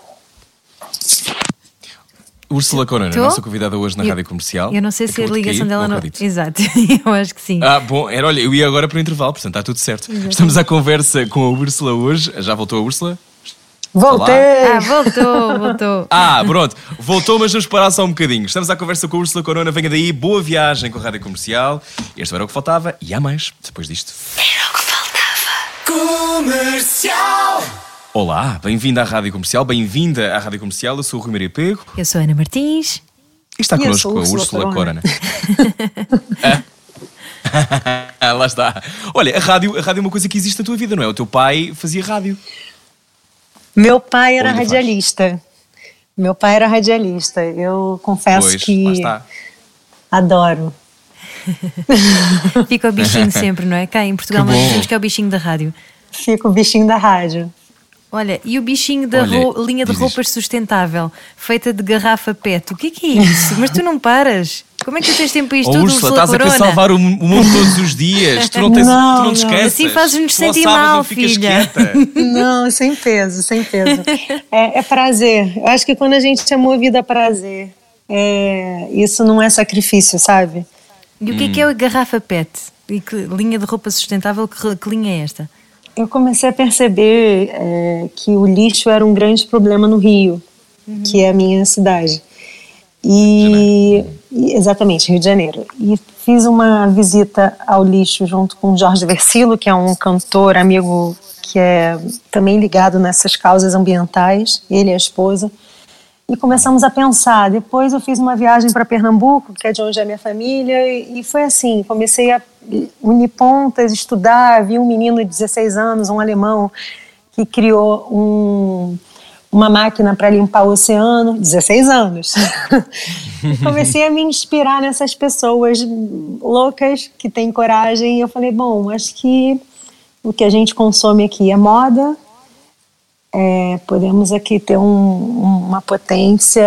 Úrsula Corona, Tô? nossa convidada hoje na eu, Rádio Comercial. Eu não sei se a ligação dela não. Exato, eu acho que sim. Ah, bom, era, olha, eu ia agora para o intervalo, portanto está tudo certo. Exatamente. Estamos à conversa com a Úrsula hoje. Já voltou a Úrsula? Voltei! Ah, voltou, voltou. ah, pronto, voltou, mas vamos parar só um bocadinho. Estamos à conversa com a Úrsula Corona. Venha daí, boa viagem com a Rádio Comercial. Este era o que faltava e há mais depois disto. Era o que faltava. Comercial! Olá, bem-vinda à Rádio Comercial, bem-vinda à Rádio Comercial. Eu sou o Rui Maria Pego. Eu sou a Ana Martins. E está connosco a Úrsula Corona. ah, lá está. Olha, a rádio, a rádio é uma coisa que existe na tua vida, não é? O teu pai fazia rádio. Meu pai era radialista. Faz? Meu pai era radialista. Eu confesso pois, que adoro. Fica o bichinho sempre, não é? Cá em Portugal nós dizemos que é o bichinho da rádio. Fica o bichinho da rádio. Olha, e o bichinho da Olha, linha de roupas sustentável, feita de garrafa PET, o que é que é isso? Mas tu não paras. Como é que tu tens tempo para isto Oh, tudo, Úrsula, estás a querer Corona? salvar o mu- o mundo todos os dias. Tu não, tens, Não, tu não não. descansas. Assim fazes-nos sentir mal, filha. Não, sem peso, sem peso. É, é prazer. Eu acho que quando a gente é movido a prazer, é, isso não é sacrifício, sabe? E o que é que é a garrafa PET? E que linha de roupa sustentável, que, que linha é esta? Eu comecei a perceber é, que o lixo era um grande problema no Rio, que é a minha cidade. E, e- exatamente, Rio de Janeiro. E fiz uma visita ao lixo junto com o Jorge Versilo, que é um cantor amigo que é também ligado nessas causas ambientais, ele e a esposa. E começamos a pensar. Depois eu fiz uma viagem para Pernambuco, que é de onde é minha família, e, foi assim: comecei a unir pontas, estudar. Vi um menino de 16 anos, um alemão, que criou um, uma máquina para limpar o oceano, 16 anos. comecei a me inspirar nessas pessoas loucas que têm coragem. E eu falei: bom, acho que o que a gente consome aqui é moda, é, podemos aqui ter um- uma potência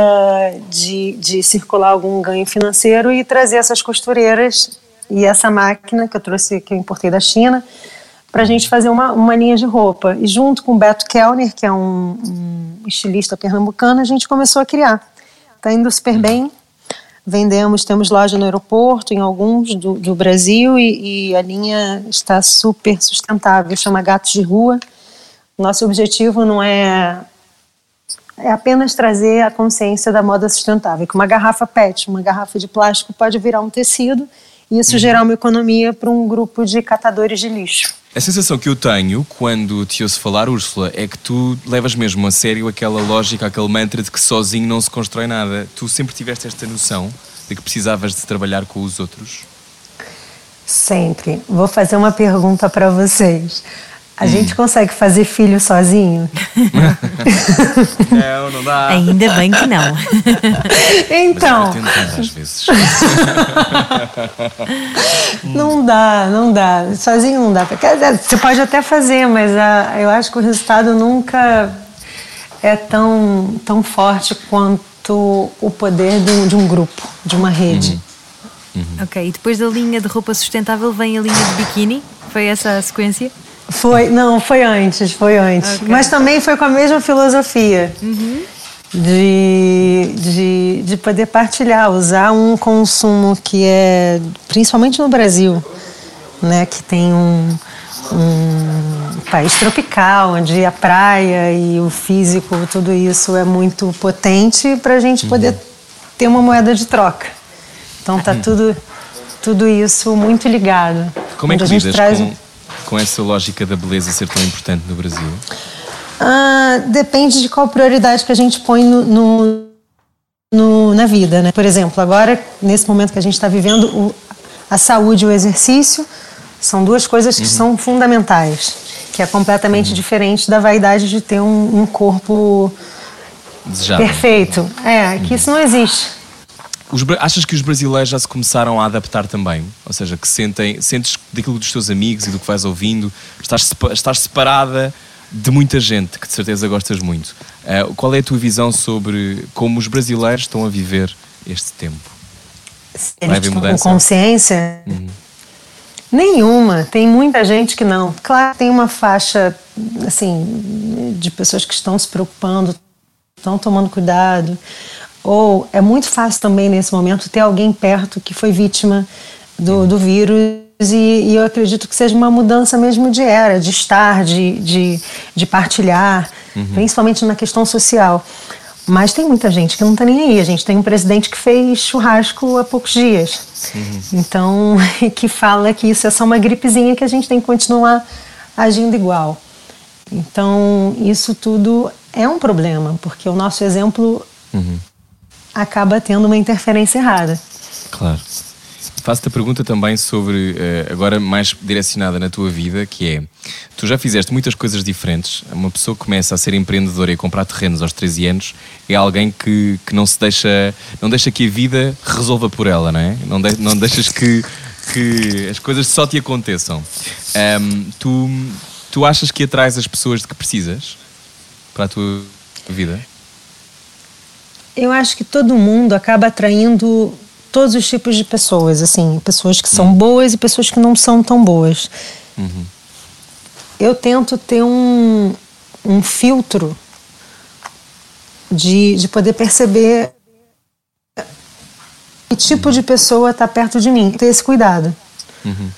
de, de circular algum ganho financeiro e trazer essas costureiras e essa máquina que eu trouxe, que eu importei da China, para a gente fazer uma, uma linha de roupa. E junto com o Beto Kellner, que é um, um estilista pernambucano, a gente começou a criar. Está indo super bem. Vendemos, temos loja no aeroporto, em alguns do, do Brasil, e, e a linha está super sustentável. Chama Gatos de Rua. Nosso objetivo não é é apenas trazer a consciência da moda sustentável, que uma garrafa PET, uma garrafa de plástico pode virar um tecido e isso gerar uma economia para um grupo de catadores de lixo. A sensação que eu tenho quando te ouço falar, Úrsula, é que tu levas mesmo a sério aquela lógica, aquele mantra de que sozinho não se constrói nada. Tu sempre tiveste esta noção de que precisavas de trabalhar com os outros? Sempre. Vou fazer uma pergunta para vocês. A gente consegue fazer filho sozinho? Não, não dá. Ainda bem que não. Então, Tentando às vezes. não dá, não dá. Sozinho não dá. Você pode até fazer, mas ah, eu acho que o resultado nunca é tão, tão forte quanto o poder de um, de um grupo, de uma rede. ok, e depois da linha de roupa sustentável vem a linha de biquíni? Foi essa a sequência? Foi, não, foi antes, foi antes. Ok. Mas também foi com a mesma filosofia. De, de, de poder partilhar, usar um consumo que é, principalmente no Brasil, né, que tem um, um país tropical, onde a praia e o físico, tudo isso é muito potente para a gente poder ter uma moeda de troca. Então tá tudo, tudo isso muito ligado. Como é que a gente lidas traz com, com essa lógica da beleza ser tão importante no Brasil? Ah, depende de qual prioridade que a gente põe no, no- no- na vida, né? Por exemplo, agora, nesse momento que a gente está vivendo, o- a saúde e o exercício são duas coisas que são fundamentais, que é completamente diferente da vaidade de ter um, um corpo Desejável. perfeito. É, que isso não existe. Os achas que os brasileiros já se começaram a adaptar também? Ou seja, que sentem, sentes daquilo dos teus amigos e do que vais ouvindo, estás, estás separada de muita gente que de certeza gostas muito. Ah, qual é a tua visão sobre como os brasileiros estão a viver este tempo? Eles estão mudança? com consciência? Nenhuma. Tem muita gente que não. Claro, tem uma faixa assim de pessoas que estão se preocupando, estão tomando cuidado. Ou é muito fácil também nesse momento ter alguém perto que foi vítima do, do vírus e, e eu acredito que seja uma mudança mesmo de era, de estar, de, de, de partilhar, principalmente na questão social. Mas tem muita gente que não está nem aí. A gente tem um presidente que fez churrasco há poucos dias. Então, que fala que isso é só uma gripezinha que a gente tem que continuar agindo igual. Então, isso tudo é um problema, porque o nosso exemplo acaba tendo uma interferência errada. Claro. Faço-te a pergunta também sobre, eh, agora mais direcionada na tua vida, que é, tu já fizeste muitas coisas diferentes, uma pessoa que começa a ser empreendedora e a comprar terrenos aos 13 anos é alguém que, que não se deixa, não deixa que a vida resolva por ela, não é? Não, de- não deixas que, que as coisas só te aconteçam. Ahm, tu, tu achas que atrás as pessoas de que precisas? para a tua vida? Eu acho que todo mundo acaba atraindo todos os tipos de pessoas, assim, pessoas que são Hum. boas e pessoas que não são tão boas. Uhum. Eu tento ter um, um filtro de, de poder perceber que tipo de pessoa está perto de mim, ter esse cuidado. Uhum.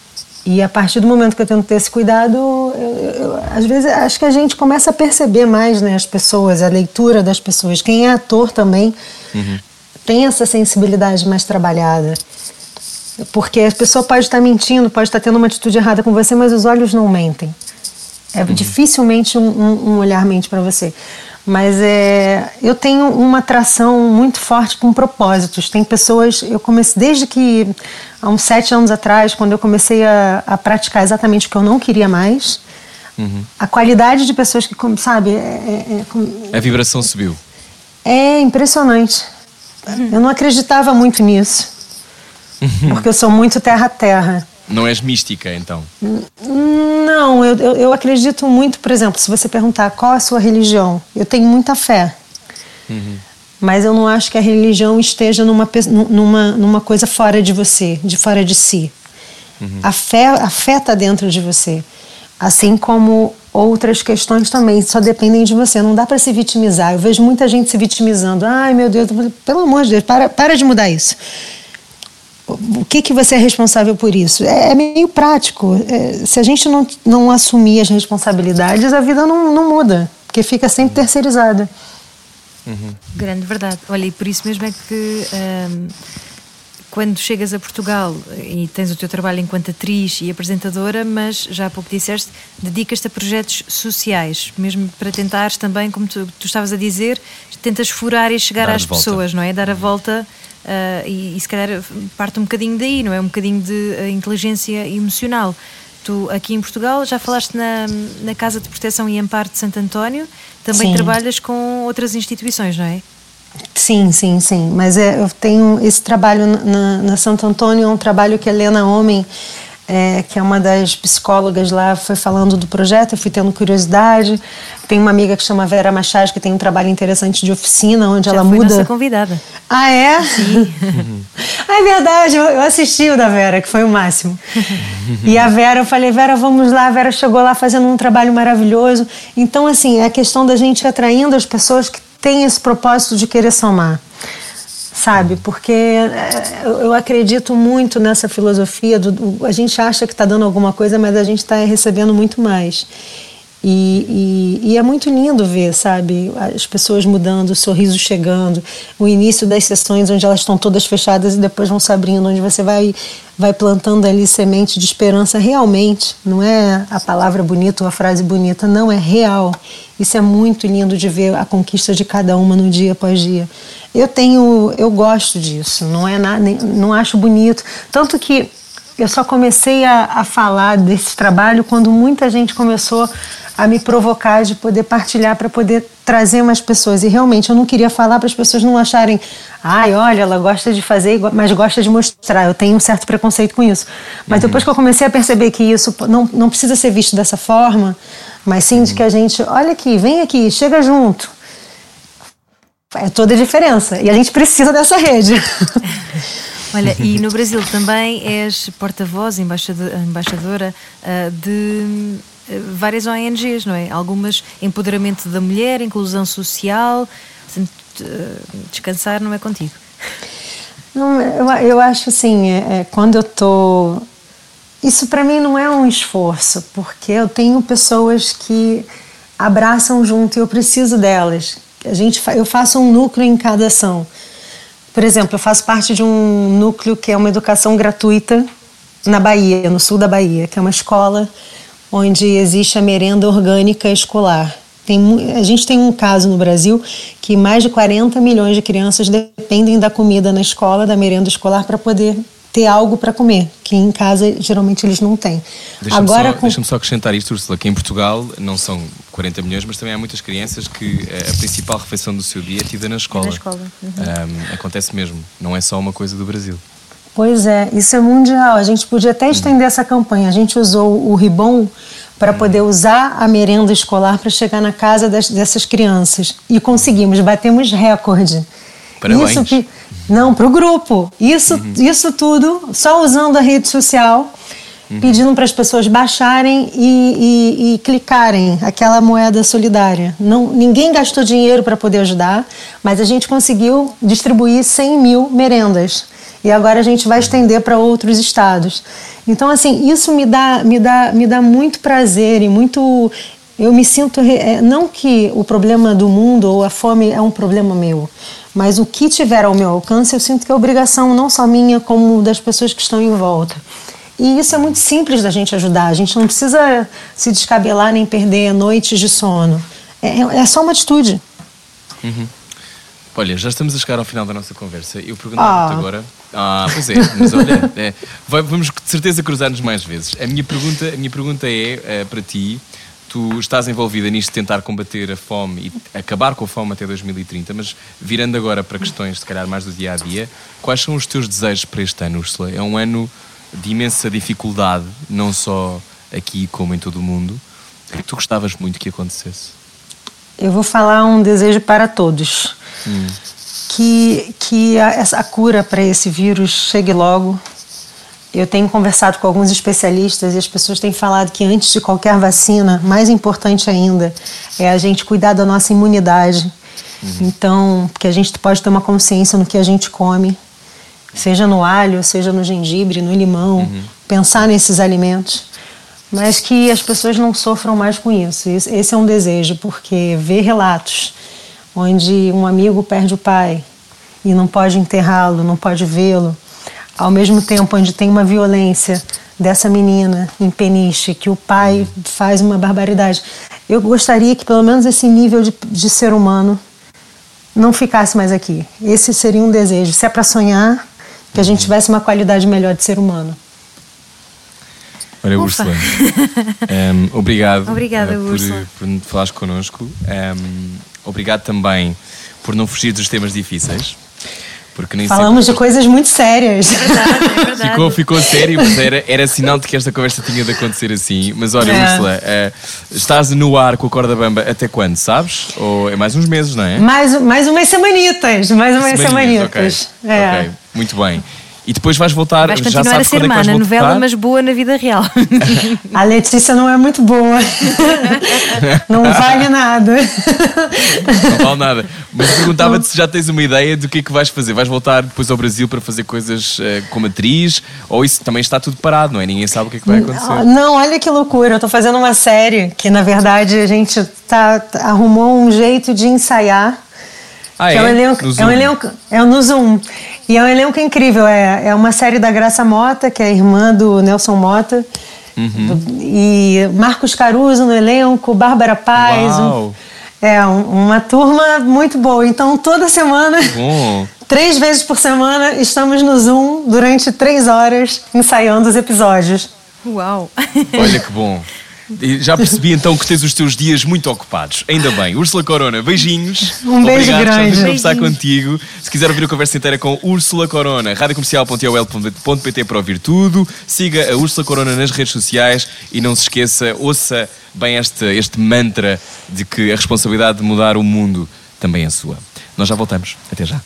E a partir do momento que eu tento ter esse cuidado, eu- eu- às vezes acho que a gente começa a perceber mais né, as pessoas, a leitura das pessoas. Quem é ator também tem essa sensibilidade mais trabalhada. Porque a pessoa pode estar mentindo, pode estar tendo uma atitude errada com você, mas os olhos não mentem. É dificilmente um, um- um olhar mente para você. Mas é, eu tenho uma atração muito forte com propósitos. Tem pessoas, eu comecei desde que há uns sete anos atrás, quando eu comecei a, a praticar exatamente o que eu não queria mais, a qualidade de pessoas que, como, sabe, é, é- é- A vibração subiu. é impressionante. Eu não acreditava muito nisso, porque eu sou muito terra a terra. Não és mística, então. Não, eu, eu, eu acredito muito, por exemplo, se você perguntar qual a sua religião, eu tenho muita fé. Mas eu não acho que a religião esteja numa, numa, numa coisa fora de você, de fora de si. A fé a fé está dentro de você. Assim como outras questões também, só dependem de você. Não dá para se vitimizar. Eu vejo muita gente se vitimizando. Ai, meu Deus, pelo amor de Deus, para, para de mudar isso o que, que você é responsável por isso? É, é meio prático. É, se a gente não, não assumir as responsabilidades, a vida não, não muda, porque fica sempre terceirizada. Grande verdade. Olha, e por isso mesmo é que ahm, quando chegas a Portugal e tens o teu trabalho enquanto atriz e apresentadora, mas já há pouco disseste, dedicas-te a projetos sociais, mesmo para tentares também, como tu, tu estavas a dizer, tentas furar e chegar Dar a às volta. pessoas, não é? Dar a volta ah, e, e se calhar parte um bocadinho daí, não é? Um bocadinho de ah, inteligência emocional. Tu aqui em Portugal já falaste na, na Casa de Proteção e Amparo de Santo António, também Sim. trabalhas com outras instituições, não é? Sim, sim, sim. Mas é, eu tenho esse trabalho na- na, na Santo Antônio, é um trabalho que a Helena Homem, é, que é uma das psicólogas lá, foi falando do projeto, eu fui tendo curiosidade. Tem uma amiga que chama Vera Machado, que tem um trabalho interessante de oficina, onde Já ela foi muda. nossa convidada. Ah, é? Sim. ah, é verdade, eu, eu assisti o da Vera, que foi o máximo. e a Vera, eu falei, Vera, vamos lá. A Vera chegou lá fazendo um trabalho maravilhoso. Então, assim, é a questão da gente atraindo as pessoas que têm esse propósito de querer somar. Sabe? Porque é, eu acredito muito nessa filosofia. Do- a gente acha que está dando alguma coisa, mas a gente está recebendo muito mais. E, e- e é muito lindo ver, sabe, as pessoas mudando, o sorriso chegando, o início das sessões onde elas estão todas fechadas e depois vão se abrindo, onde você vai, vai plantando ali semente de esperança realmente. Não é a palavra bonita ou a frase bonita, não, é real. Isso é muito lindo de ver a conquista de cada uma no dia após dia. Eu tenho, eu gosto disso, não é nada, não acho bonito. Tanto que eu só comecei a, a falar desse trabalho quando muita gente começou a me provocar de poder partilhar para poder trazer mais pessoas. E realmente eu não queria falar para as pessoas não acharem, ai, olha, ela gosta de fazer, mas gosta de mostrar. Eu tenho um certo preconceito com isso. Mas depois que eu comecei a perceber que isso não, não precisa ser visto dessa forma, mas sim de que a gente, olha aqui, vem aqui, chega junto. É toda a diferença. E a gente precisa dessa rede. Olha, e no Brasil também és porta-voz, embaixado- embaixadora ah, de ah, várias ONGs, não é? Algumas empoderamento da mulher, inclusão social. Ah, descansar não é contigo. Não, eu, eu acho assim, é, é, quando eu tô. Isso para mim não é um esforço, porque eu tenho pessoas que abraçam junto e eu preciso delas. A gente, eu faço um núcleo em cada ação. Por exemplo, eu faço parte de um núcleo que é uma educação gratuita na Bahia, no sul da Bahia, que é uma escola onde existe a merenda orgânica escolar. Tem, a gente tem um caso no Brasil que mais de 40 milhões de crianças dependem da comida na escola, da merenda escolar, para poder ter algo para comer, que em casa geralmente eles não têm. Deixa-me Agora, só, com- deixa-me só acrescentar isto, Úrsula, que em Portugal não são 40 milhões, mas também há muitas crianças que eh, a principal refeição do seu dia é tida na escola. Na escola, uhum. Ahm, acontece mesmo, não é só uma coisa do Brasil. Pois é, isso é mundial. A gente podia até estender essa campanha. A gente usou o Ribon para poder usar a merenda escolar para chegar na casa das, dessas crianças. E conseguimos, batemos recorde. Parabéns. Isso que, não, para o grupo. Isso, isso tudo só usando a rede social, pedindo para as pessoas baixarem e, e- e clicarem aquela moeda solidária. Não, ninguém gastou dinheiro para poder ajudar, mas a gente conseguiu distribuir 100 mil merendas. E agora a gente vai estender para outros estados. Então, assim, isso me dá, me dá, me dá muito prazer e muito. Eu me sinto. re- é, Não que o problema do mundo ou a fome é um problema meu, mas o que tiver ao meu alcance, eu sinto que é obrigação não só minha, como das pessoas que estão em volta. E isso é muito simples da gente ajudar. A gente não precisa se descabelar nem perder noites de sono. É, é só uma atitude. Olha, já estamos a chegar ao final da nossa conversa. Eu perguntava-te Ah. agora. Ah, pois é, mas olha, é, vamos de certeza cruzar-nos mais vezes. A minha pergunta, a minha pergunta é eh, para ti: tu estás envolvida nisto de tentar combater a fome e acabar com a fome até 2030, mas virando agora para questões, se calhar, mais do dia a dia, quais são os teus desejos para este ano, Úrsula? É um ano de imensa dificuldade, não só aqui como em todo o mundo. O que é que tu gostavas muito que acontecesse? Eu vou falar um desejo para todos. Que, que a, a cura para esse vírus chegue logo. Eu tenho conversado com alguns especialistas e as pessoas têm falado que antes de qualquer vacina, mais importante ainda, é a gente cuidar da nossa imunidade. Então, porque a gente pode ter uma consciência no que a gente come, seja no alho, seja no gengibre, no limão, pensar nesses alimentos mas que as pessoas não sofram mais com isso. Esse esse é um desejo, porque ver relatos onde um amigo perde o pai e não pode enterrá-lo, não pode vê-lo, ao mesmo tempo onde tem uma violência dessa menina em Peniche, que o pai faz uma barbaridade. Eu gostaria que pelo menos esse nível de, de ser humano não ficasse mais aqui. Esse seria um desejo. Se é para sonhar, que a gente tivesse uma qualidade melhor de ser humano. Olha, Ufa. Úrsula, ehm, obrigado Obrigada, eh, por, Úrsula. por falares connosco. Ehm, obrigado também por não fugir dos temas difíceis. Porque nem Falamos de sempre coisas muito sérias. É verdade. ficou, ficou sério, mas era, era sinal de que esta conversa tinha de acontecer assim. Mas olha, É. Úrsula, eh, estás no ar com a corda bamba até quando, sabes? Ou é mais uns meses, não é? mais, mais umas semanitas, mais umas Semaninhas, semanitas. ok. É. Ok, muito bem. E depois vais voltar, Vais já continuar a sabes ser quando é que má vais na voltar? novela, mas boa na vida real. A Letícia não é muito boa. não vale nada. Não vale nada. Mas perguntava-te se já tens uma ideia do que é que vais fazer. Vais voltar depois ao Brasil para fazer coisas eh, como atriz? Ou isso também está tudo parado, não é? Ninguém sabe o que é que vai acontecer. Não, olha que loucura. Eu tô fazendo uma série que, na verdade, a gente tá, tá- arrumou um jeito de ensaiar. Ah, que é? um elenco, No é um Zoom. elenco, é no Zoom. E é um elenco incrível. É, é uma série da Graça Mota, que é a irmã do Nelson Mota. Uhum. E Marcos Caruso no elenco, Bárbara Paz. um- Uau. é um- uma turma muito boa. Então, toda semana, Bom. três vezes por semana, estamos no Zoom durante três horas ensaiando os episódios. Uau! Olha que bom. Já percebi então que tens os teus dias muito ocupados. Ainda bem. Úrsula Corona, beijinhos. Um beijo Obrigado grande. por conversar contigo. Se quiser ouvir a conversa inteira com Úrsula Corona, radiocomercial.ol.pt para ouvir tudo. Siga a Úrsula Corona nas redes sociais e não se esqueça, ouça bem este, este mantra de que a responsabilidade de mudar o mundo também é sua. Nós já voltamos. Até já.